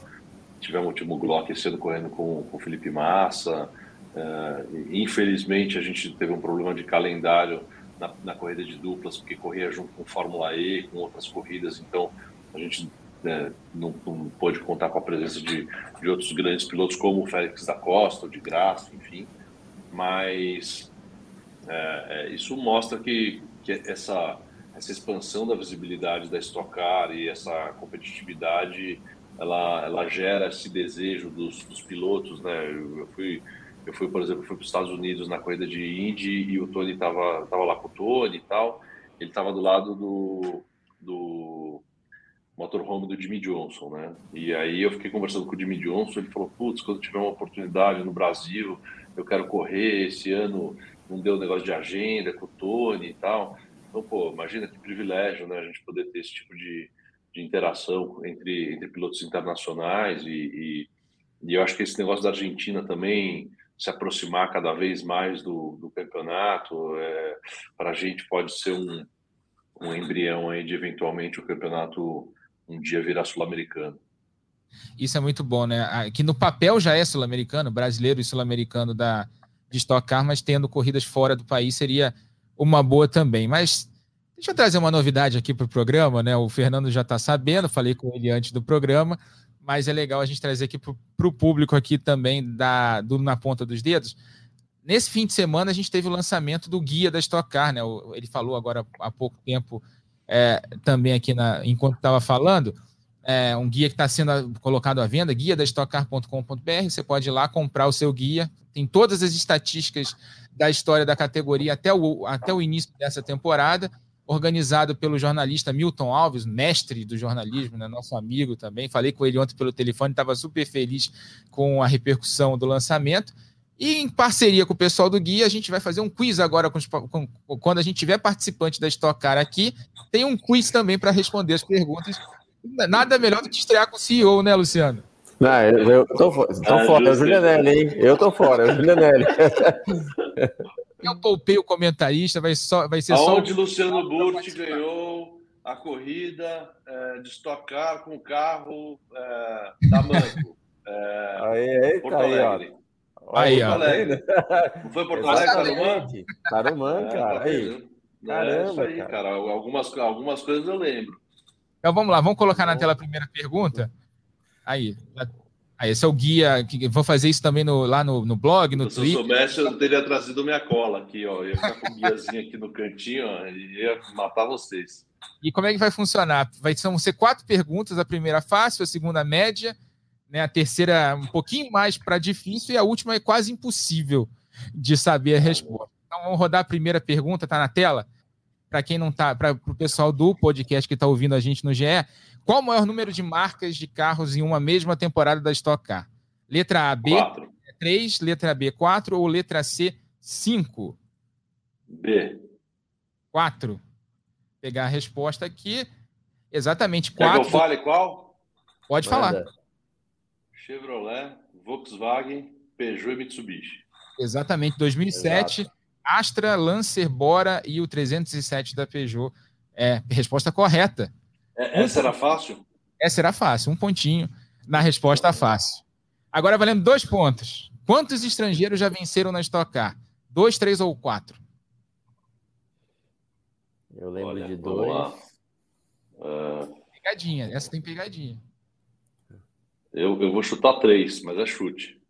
tivemos o último Glock ano correndo com, o Felipe Massa. Uh, infelizmente, a gente teve um problema de calendário na, na, corrida de duplas, porque corria junto com Fórmula E, com outras corridas, então a gente né, não, não pôde contar com a presença de, de outros grandes pilotos, como o Félix da Costa, o de Graça, enfim. Mas é, é, isso mostra que, que essa, essa expansão da visibilidade da Stock Car e essa competitividade ela, ela gera esse desejo dos, dos pilotos, né? Eu, eu fui eu fui, por exemplo, fui para os Estados Unidos na corrida de Indy e o Tony estava tava lá com o Tony e tal. Ele estava do lado do, do motorhome do Jimmy Johnson, né? E aí eu fiquei conversando com o Jimmy Johnson, ele falou, putz, quando tiver uma oportunidade no Brasil, eu quero correr, esse ano não deu negócio de agenda com o Tony e tal. Então, pô, imagina que privilégio, né, a gente poder ter esse tipo de, de interação entre, entre pilotos internacionais e, e, e eu acho que esse negócio da Argentina também se aproximar cada vez mais do, do campeonato. É, para a gente pode ser um, um embrião aí de eventualmente o campeonato um dia virar sul-americano. Isso é muito bom, né? Que no papel já é sul-americano, brasileiro e sul-americano da de Stock Car, mas tendo corridas fora do país seria uma boa também. Mas deixa eu trazer uma novidade aqui para o programa, né? O Fernando já está sabendo, falei com ele antes do programa, mas é legal a gente trazer aqui para o público aqui também da, do Na Ponta dos Dedos. Nesse fim de semana a gente teve o lançamento do guia da Stock Car, né? Ele falou agora há pouco tempo é, também aqui na, enquanto estava falando é, um guia que está sendo colocado à venda, guia da. Você pode ir lá comprar o seu guia. Tem todas as estatísticas da história da categoria até o, até o início dessa temporada, organizado pelo jornalista Milton Alves, mestre do jornalismo, né, nosso amigo também. Falei com ele ontem pelo telefone, estava super feliz com a repercussão do lançamento. E em parceria com o pessoal do Guia, a gente vai fazer um quiz agora com, com, quando a gente tiver participante da Stock Car aqui. Tem um quiz também para responder as perguntas Nada melhor do que estrear com o CEO, né, Luciano? Não, eu, eu tô, tô ah, fora, é o Julianelli, hein? Eu tô fora, é o Julianelli. Eu poupei o comentarista, vai, só, vai ser Aonde só. Onde Luciano Burti ganhou a corrida é, de estocar com o carro é, da Manco. É, aí, Porto aí, Alegre. Ó. Aí, Alegre. Não foi Porto Alegre, Tarumã? Tarumã, é, cara. Tá aí. Caramba, é aí, cara. cara. Algumas, algumas coisas eu lembro. Então vamos lá, vamos colocar na tela a primeira pergunta. Aí, aí esse é o guia. Que, vou fazer isso também no, lá no, no blog, no Se Twitter. Se eu soubesse, eu teria trazido minha cola aqui, ó. Eu ia ficar com o guiazinho aqui no cantinho, ó, e ia matar vocês. E como é que vai funcionar? Vai ser quatro perguntas, a primeira fácil, a segunda média, né? A terceira um pouquinho mais para difícil e a última é quase impossível de saber a resposta. Então vamos rodar a primeira pergunta, tá na tela? para quem não tá, para o pessoal do podcast que está ouvindo a gente no GE, qual o maior número de marcas de carros em uma mesma temporada da Stock Car? Letra A, B, quatro. 3, letra B, 4 ou letra C, 5? B. 4. Pegar a resposta aqui. Exatamente 4. Quer que eu fale qual? Pode Manda. falar. Chevrolet, Volkswagen, Peugeot e Mitsubishi. Exatamente, 2007. Exato. Astra, Lancer, Bora e o 307 da Peugeot. É, resposta correta. É, essa era fácil? Essa era fácil, um pontinho na resposta fácil. Agora valendo dois pontos. Quantos estrangeiros já venceram na Stock Car? Dois, três ou quatro? Eu lembro Olha, de dois. Uh... Pegadinha, essa tem pegadinha. Eu, eu vou chutar três, mas é chute.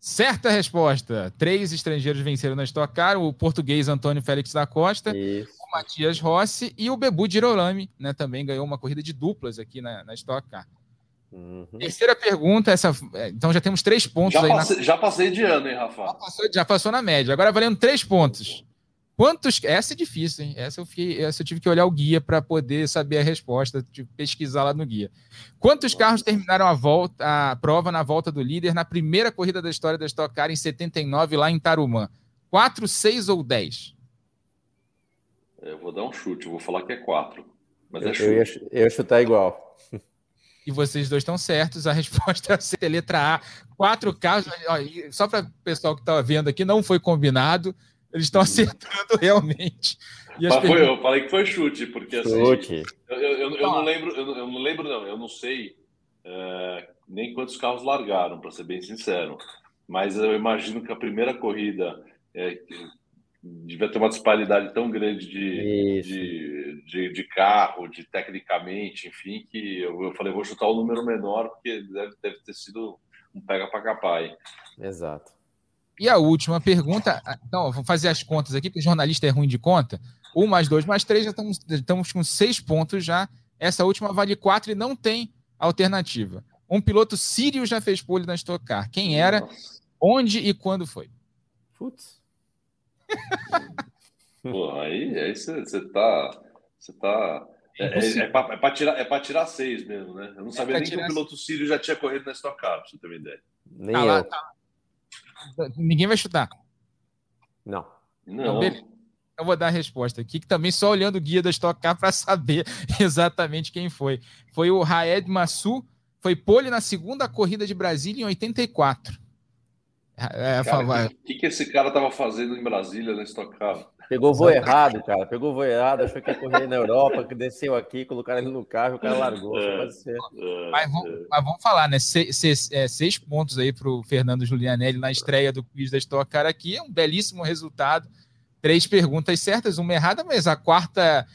Certa resposta. Três estrangeiros venceram na Stock Car, o português Antônio Félix da Costa, Isso. o Matias Rossi e o Bebu Girolami, né? Também ganhou uma corrida de duplas aqui na, na Stock Car. Uhum. Terceira pergunta, essa, é, então já temos três pontos já aí. Passei, na... Já passei de ano, hein, Rafa? Já passou, já passou na média. Agora valendo três pontos. Quantos. Essa é difícil, hein? Essa eu, fiquei, essa eu tive que olhar o guia para poder saber a resposta, tive pesquisar lá no guia. Quantos carros terminaram a volta, a prova na volta do líder na primeira corrida da história da Stock Car em 79, lá em Tarumã? Quatro, seis ou dez? Eu vou dar um chute, eu vou falar que é quatro. Mas é eu, chute. Eu ia, eu ia chutar igual. E vocês dois estão certos. A resposta é letra A. Quatro carros. Só para o pessoal que está vendo aqui, não foi combinado. Eles estão acertando realmente. Mas foi, eu falei que foi chute, porque assim. Chute. Eu, eu, eu, eu não lembro, eu, eu, não lembro, não, eu não sei é, nem quantos carros largaram, para ser bem sincero. Mas eu imagino que a primeira corrida é, devia ter uma disparidade tão grande de, de, de, de, carro, de tecnicamente, enfim, que eu, eu falei, vou chutar o um número menor, porque deve, deve ter sido um pega para capar. Exato. E a última pergunta, então, vamos fazer as contas aqui, porque jornalista é ruim de conta. Um mais dois mais três, já estamos, estamos com seis pontos já. Essa última vale quatro e não tem alternativa. Um piloto sírio já fez pole na Stock Car. Quem era, Nossa. onde e quando foi? Putz. Pô, aí, aí você, você tá. Você tá. É, é, é para é tirar, é tirar seis mesmo, né? Eu não é sabia nem que o piloto sírio já tinha corrido na Stock Car, pra você ter uma ideia. Nem tá eu. Lá, tá, Ninguém vai chutar. Não. Não. Então, Eu vou dar a resposta aqui, que também só olhando o guia da Stock Car para saber exatamente quem foi. Foi o Raed Massu, foi pole na segunda corrida de Brasília em 84. É, o que, que, que, esse cara estava fazendo em Brasília na Stock Car? Pegou o voo errado, cara. Pegou o voo errado, achou que ia correr na Europa, que desceu aqui, colocaram ele no carro e o cara largou. É, pode ser. É, mas, vamos, é. mas, vamos, falar, né? Se, se, é, seis pontos aí para o Fernando Julianelli na estreia do quiz da Stock Car aqui. É um belíssimo resultado. Três perguntas certas, uma errada, mas a quarta.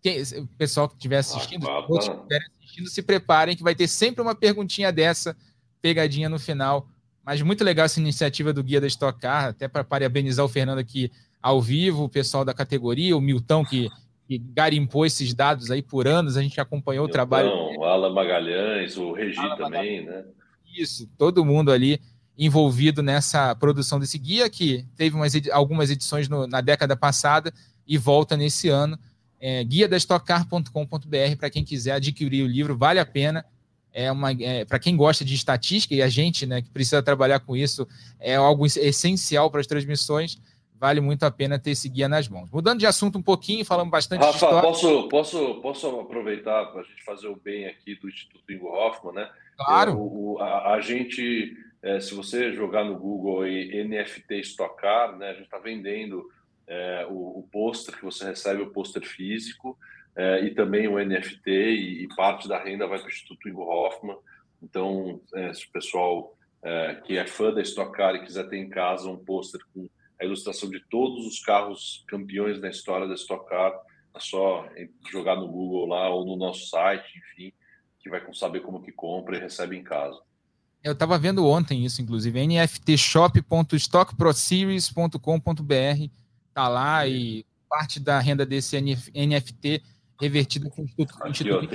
Quem, o pessoal que estiver assistindo, ah, assistindo, se preparem que vai ter sempre uma perguntinha dessa, pegadinha no final. Mas muito legal essa iniciativa do Guia da Stock Car, até para parabenizar o Fernando aqui ao vivo, o pessoal da categoria, o Milton que, que garimpou esses dados aí por anos, a gente acompanhou Milton, o trabalho. O Alan Magalhães, o Regi Alan também, Magalhães. né? Isso, todo mundo ali envolvido nessa produção desse guia, que teve umas, algumas edições no, na década passada e volta nesse ano. É, guia da stockcar.com.br para quem quiser adquirir o livro, vale a pena. É uma é, para quem gosta de estatística e a gente, né, que precisa trabalhar com isso, é algo essencial para as transmissões vale muito a pena ter esse guia nas mãos. Mudando de assunto um pouquinho, falando bastante Rafa, de história. Posso, posso, posso aproveitar para a gente fazer o bem aqui do Instituto Ingo Hoffman, né? Claro. É, o, a, a, gente, é, se você jogar no Google aí, NFT Stockcar, né? A gente está vendendo é, o, o pôster que você recebe, o pôster físico, é, e também o NFT, e, e, parte da renda vai para o Instituto Ingo Hoffman. Então, é, se o pessoal é, que é fã da Stock Car e quiser ter em casa um pôster com a ilustração de todos os carros campeões da história da Stock Car. É só jogar no Google lá ou no nosso site, enfim, que vai saber como que compra e recebe em casa. Eu estava vendo ontem isso, inclusive, nftshop.stockproseries.com.br tá lá e parte da renda desse NFT revertida para o Instituto, Instituto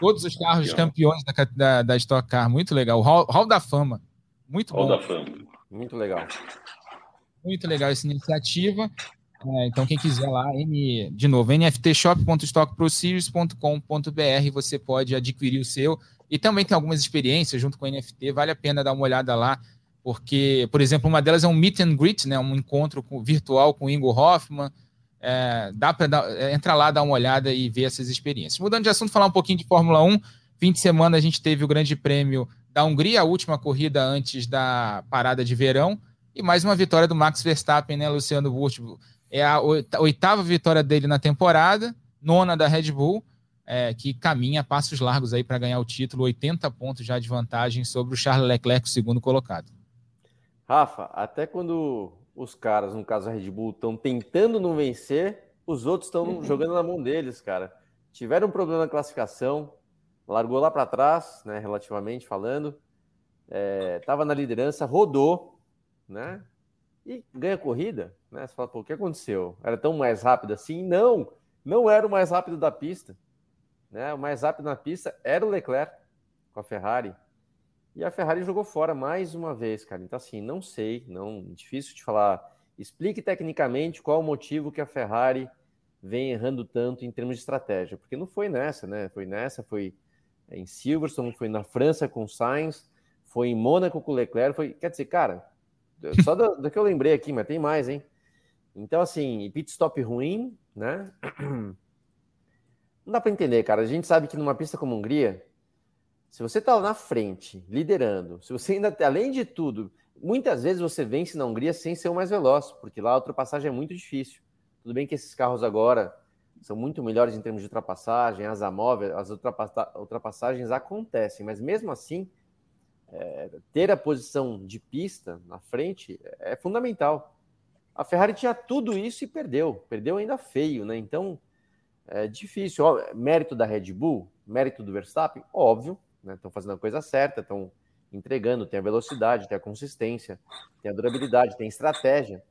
Todos os carros Aqui, campeões da, da, da Stock Car, muito legal. O Hall, Hall da Fama. Muito bom. da Fama. Muito legal. Muito legal essa iniciativa. É, então, quem quiser lá, N, de novo, nftshop.stockproseries.com.br, você pode adquirir o seu. E também tem algumas experiências junto com o NFT, vale a pena dar uma olhada lá, porque, por exemplo, uma delas é um meet and greet, né, um encontro com, virtual com o Ingo Hoffman. É, dá para é, entrar lá, dar uma olhada e ver essas experiências. Mudando de assunto, falar um pouquinho de Fórmula 1. Fim de semana a gente teve o Grande Prêmio da Hungria, a última corrida antes da parada de verão, e mais uma vitória do Max Verstappen, né, Luciano Burti? É a oitava vitória dele na temporada, nona da Red Bull, é, que caminha passos largos aí para ganhar o título, 80 pontos já de vantagem sobre o Charles Leclerc, o segundo colocado. Rafa, até quando os caras, no caso a Red Bull, estão tentando não vencer, os outros estão uhum. jogando na mão deles, cara. Tiveram um problema na classificação, largou lá para trás, né, relativamente falando, estava é, na liderança, rodou, né, e ganha corrida, né? Você fala, pô, o que aconteceu? Era tão mais rápido assim? Não, não era o mais rápido da pista, né? O mais rápido na pista era o Leclerc com a Ferrari. E a Ferrari jogou fora mais uma vez, cara. Então assim, não sei, não difícil de falar. Explique tecnicamente qual o motivo que a Ferrari vem errando tanto em termos de estratégia, porque não foi nessa, né? Foi nessa, foi em Silverstone, foi na França com Sainz, foi em Mônaco com Leclerc, foi, quer dizer, cara, só do, do, que eu lembrei aqui, mas tem mais, hein? Então, assim, pit stop ruim, né? Não dá para entender, cara. A gente sabe que numa pista como Hungria, se você tá na frente, liderando, se você ainda, além de tudo, muitas vezes você vence na Hungria sem ser o mais veloz, porque lá a ultrapassagem é muito difícil. Tudo bem que esses carros agora são muito melhores em termos de ultrapassagem, asa móvel, as ultrapassagens acontecem, mas mesmo assim, é, ter a posição de pista na frente é fundamental. A Ferrari tinha tudo isso e perdeu, perdeu ainda feio, né? Então, é difícil. Ó, mérito da Red Bull, mérito do Verstappen, óbvio, né? Estão fazendo a coisa certa, estão entregando, tem a velocidade, tem a consistência, tem a durabilidade, tem estratégia.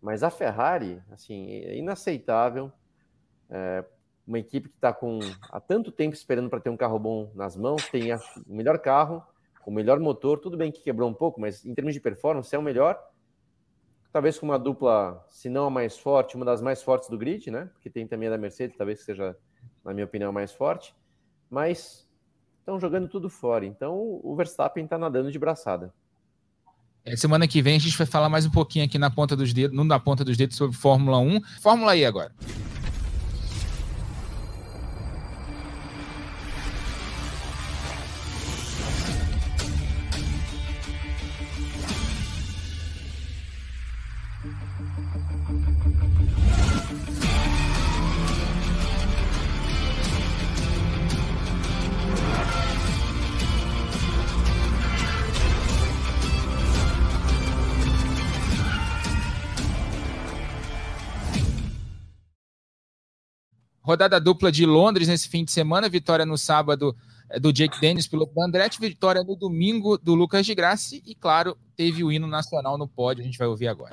Mas a Ferrari, assim, é inaceitável é, uma equipe que está com há tanto tempo esperando para ter um carro bom nas mãos, tem o melhor carro, o melhor motor, tudo bem que quebrou um pouco, mas em termos de performance é o melhor. Talvez com uma dupla, se não a mais forte, uma das mais fortes do grid, né? Porque tem também a da Mercedes, talvez seja, na minha opinião, mais forte. Mas estão jogando tudo fora. Então o Verstappen está nadando de braçada. É, semana que vem a gente vai falar mais um pouquinho aqui na ponta dos dedos, não na ponta dos dedos, sobre Fórmula 1. Fórmula E agora. Rodada dupla de Londres nesse fim de semana, vitória no sábado é, do Jake Dennis, piloto da Andretti, vitória no domingo do Lucas de Graça e, claro, teve o hino nacional no pódio, a gente vai ouvir agora.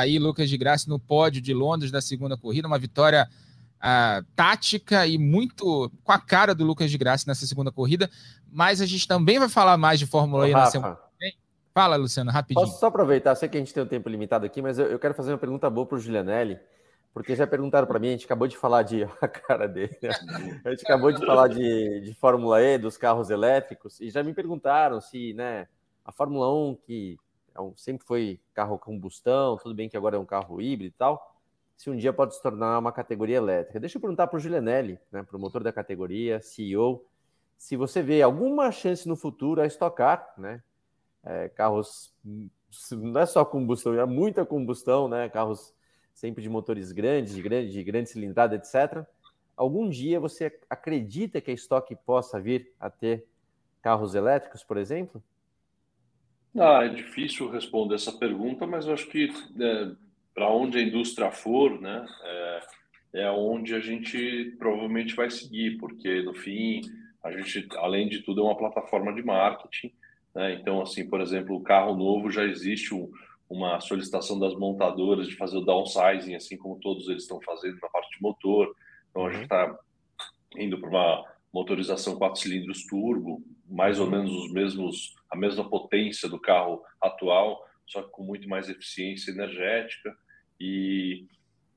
Aí Lucas de Graça no pódio de Londres da segunda corrida, uma vitória uh, tática e muito com a cara do Lucas de Graça nessa segunda corrida. Mas a gente também vai falar mais de Fórmula E na semana que vem. Fala, Luciano, rapidinho. Posso só aproveitar? Sei que a gente tem um tempo limitado aqui, mas eu, eu quero fazer uma pergunta boa para o Julianelli, porque já perguntaram para mim, a gente acabou de falar de. a cara dele. A gente acabou de falar de, de Fórmula E, dos carros elétricos, e já me perguntaram se né, a Fórmula 1, que é sempre foi carro combustão, tudo bem que agora é um carro híbrido e tal, se um dia pode se tornar uma categoria elétrica. Deixa eu perguntar para o Julianelli, né, promotor da categoria, CEO, se você vê alguma chance no futuro a estocar, né, é, carros, não é só combustão, é muita combustão, né, carros sempre de motores grandes, de grande, de grande cilindrada, etc. Algum dia você acredita que a estoque possa vir a ter carros elétricos, por exemplo? Ah, é difícil responder essa pergunta, mas eu acho que é, para onde a indústria for, né, é, é onde a gente provavelmente vai seguir, porque no fim a gente, além de tudo, é uma plataforma de marketing. Né? Então, assim, por exemplo, o carro novo já existe um, uma solicitação das montadoras de fazer o downsizing, assim como todos eles estão fazendo na parte de motor. Então, a gente está indo para uma motorização quatro cilindros turbo, mais ou menos os mesmos, a mesma potência do carro atual, só que com muito mais eficiência energética. E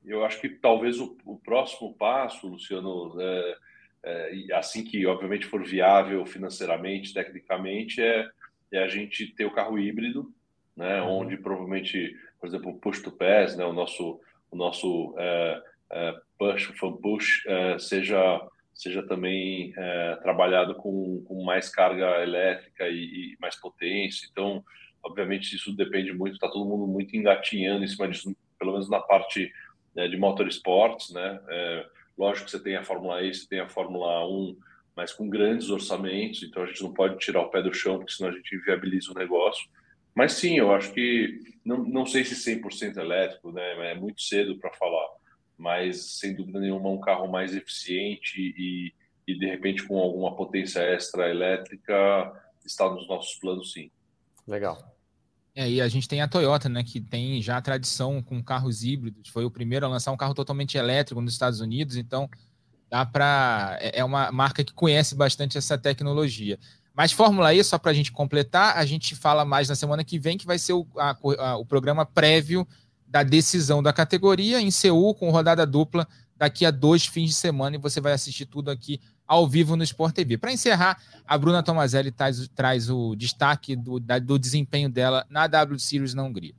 eu acho que talvez o, o próximo passo, Luciano, é, é, assim que obviamente for viável financeiramente, tecnicamente, é, é a gente ter o carro híbrido, né, uhum. onde provavelmente, por exemplo, o push to pass, né, o nosso, o nosso é, é push from push é, seja seja também é, trabalhado com, com, mais carga elétrica e, e, mais potência. Então, obviamente, isso depende muito, está todo mundo muito engatinhando em cima disso, pelo menos na parte né, de motorsports, né? É, lógico que você tem a Fórmula E, você tem a Fórmula 1, mas com grandes orçamentos, então a gente não pode tirar o pé do chão, porque senão a gente inviabiliza o negócio. Mas sim, eu acho que, não, não sei se 100% elétrico, né? É muito cedo para falar mas sem dúvida nenhuma um carro mais eficiente e, e de repente com alguma potência extra elétrica está nos nossos planos sim. Legal. É, e a gente tem a Toyota, né, que tem já tradição com carros híbridos, foi o primeiro a lançar um carro totalmente elétrico nos Estados Unidos, então dá para é, é uma marca que conhece bastante essa tecnologia. Mas Fórmula E, só para a gente completar, a gente fala mais na semana que vem, que vai ser o, a, a, o programa prévio da decisão da categoria em Seul, com rodada dupla daqui a dois fins de semana, e você vai assistir tudo aqui ao vivo no Sport TV. Para encerrar, a Bruna Tomazelli traz, traz o destaque do, da, do desempenho dela na W Series na Hungria.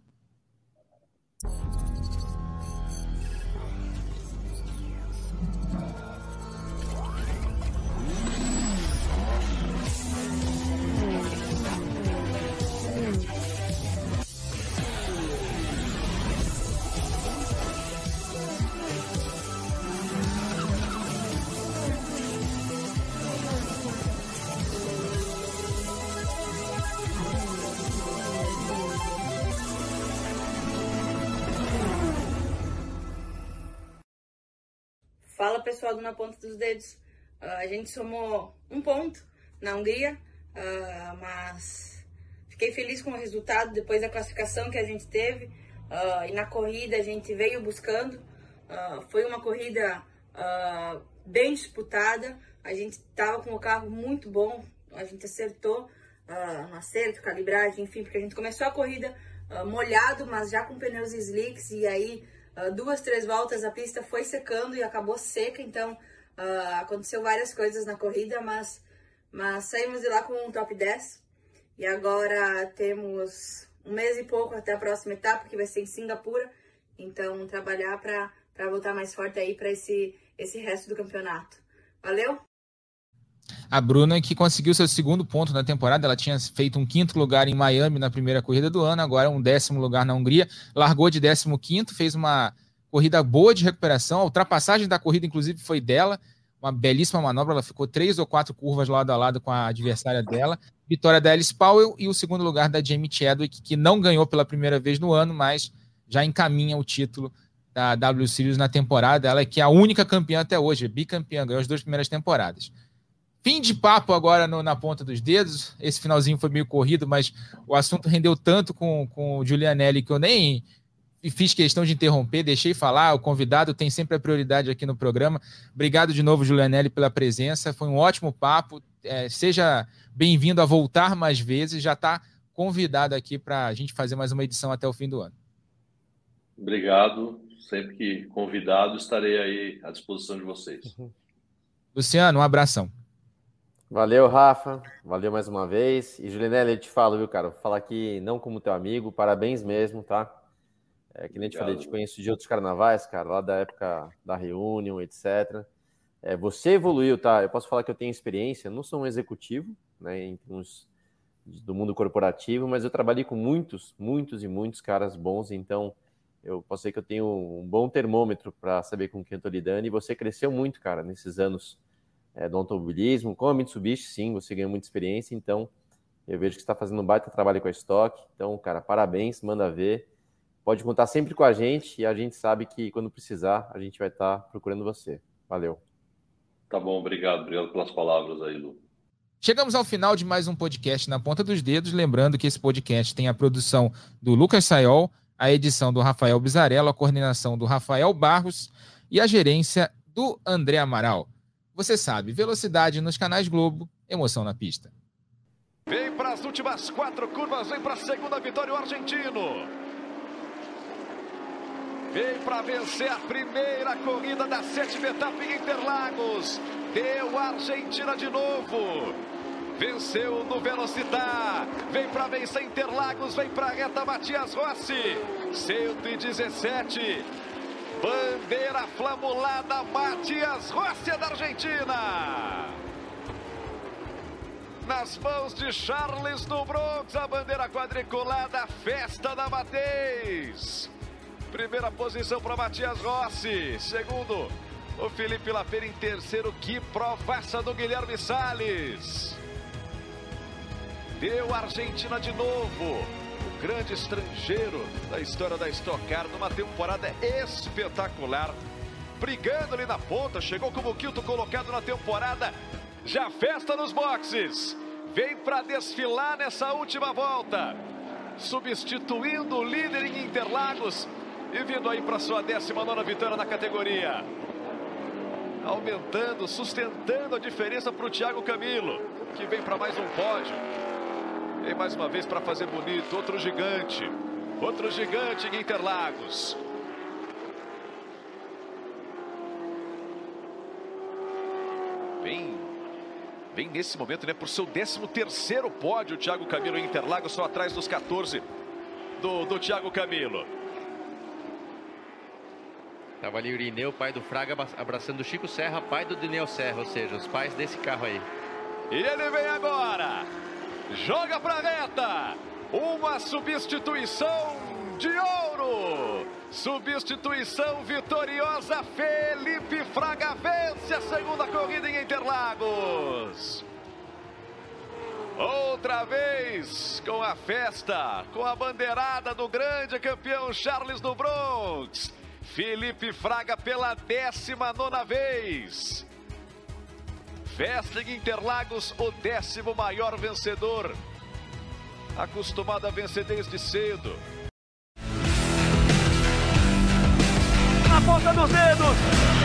Pessoal Na Ponta dos Dedos. Uh, a gente somou um ponto na Hungria, uh, mas fiquei feliz com o resultado depois da classificação que a gente teve. Uh, e na corrida a gente veio buscando. foi uma corrida bem disputada. A gente estava com o carro muito bom. A gente acertou no acerto, calibragem, enfim, porque a gente começou a corrida molhado, mas já com pneus slicks. E aí uh, duas, três voltas a pista foi secando e acabou seca, então Uh, aconteceu várias coisas na corrida, mas, mas saímos de lá com um top 10. E agora temos um mês e pouco até a próxima etapa, que vai ser em Singapura. Então, trabalhar para voltar mais forte aí para esse, esse resto do campeonato. Valeu? A Bruna, que conseguiu seu segundo ponto na temporada, ela tinha feito um quinto lugar em Miami na primeira corrida do ano, agora um décimo lugar na Hungria, largou de décimo quinto, fez uma corrida boa de recuperação, a ultrapassagem da corrida, inclusive, foi dela, uma belíssima manobra, ela ficou três ou quatro curvas lado a lado com a adversária dela, vitória da Alice Powell e o segundo lugar da Jamie Chadwick, que não ganhou pela primeira vez no ano, mas já encaminha o título da W Series na temporada, ela é que é a única campeã até hoje, bicampeã, ganhou as duas primeiras temporadas. Fim de papo agora no, na ponta dos dedos. Esse finalzinho foi meio corrido, mas o assunto rendeu tanto com, com o Giulianelli que eu nem fiz questão de interromper, deixei falar. O convidado tem sempre a prioridade aqui no programa. Obrigado de novo, Giulianelli, pela presença. Foi um ótimo papo. É, seja bem-vindo a voltar mais vezes. Já está convidado aqui para a gente fazer mais uma edição até o fim do ano. Obrigado. Sempre que convidado, estarei aí à disposição de vocês. Luciano, um abração. Valeu, Rafa. Valeu mais uma vez. E Julinelli, eu te falo, viu, cara? Vou falar aqui não como teu amigo, parabéns mesmo, tá? É, que nem te falei, te conheço de outros carnavais, cara, lá da época da Reunion, etc. É, você evoluiu, tá? Eu posso falar que eu tenho experiência, não sou um executivo, né, em termos do mundo corporativo, mas eu trabalhei com muitos, muitos e muitos caras bons, então eu posso dizer que eu tenho um bom termômetro para saber com quem eu tô lidando, e você cresceu muito, cara, nesses anos é, do automobilismo. Com a Mitsubishi, sim, você ganhou muita experiência, então eu vejo que está fazendo um baita trabalho com a estoque. Então, cara, parabéns, manda ver. Pode contar sempre com a gente e a gente sabe que quando precisar, a gente vai estar tá procurando você. Valeu. Tá bom, obrigado. Obrigado pelas palavras aí, Lu. Chegamos ao final de mais um podcast na ponta dos dedos. Lembrando que esse podcast tem a produção do Lucas Sayol, a edição do Rafael Bizarello, a coordenação do Rafael Barros e a gerência do André Amaral. Você sabe, velocidade nos canais Globo, emoção na pista. Vem para as últimas quatro curvas, vem para a segunda vitória o argentino. Vem para vencer a primeira corrida da sétima etapa em Interlagos. Deu a Argentina de novo. Venceu no Velocitar. Vem para vencer Interlagos. Vem para a reta Matias Rossi. 117. Bandeira flamulada, Matias Rossi da Argentina. Nas mãos de Charles do Bronx, a bandeira quadriculada, festa da Mateis. Primeira posição para Matias Rossi. Segundo, o Felipe Lapena em terceiro. Que provaça do Guilherme Salles. Deu a Argentina de novo grande estrangeiro da história da Stock Car, numa temporada espetacular. Brigando ali na ponta, chegou como quinto colocado na temporada. Já festa nos boxes. Vem para desfilar nessa última volta. Substituindo o líder em Interlagos e vindo aí para sua 19 vitória na categoria. Aumentando, sustentando a diferença para o Thiago Camilo, que vem para mais um pódio. Vem mais uma vez para fazer bonito. Outro gigante. Outro gigante em Interlagos. Vem, vem nesse momento, né? Por seu 13 terceiro pódio, o Thiago Camilo em Interlagos, só atrás dos 14 do, do Thiago Camilo. Tava ali o Irineu, pai do Fraga, abraçando o Chico Serra, pai do Dineu Serra, ou seja, os pais desse carro aí. E ele vem agora joga para a reta. Uma substituição de ouro. Substituição vitoriosa. Felipe Fraga vence a segunda corrida em Interlagos. Outra vez com a festa, com a bandeirada do grande campeão Charles do Bronx. Felipe Fraga pela 19 nona vez. Vesting Interlagos, o décimo maior vencedor. Acostumado a vencer desde cedo. Na ponta dos dedos.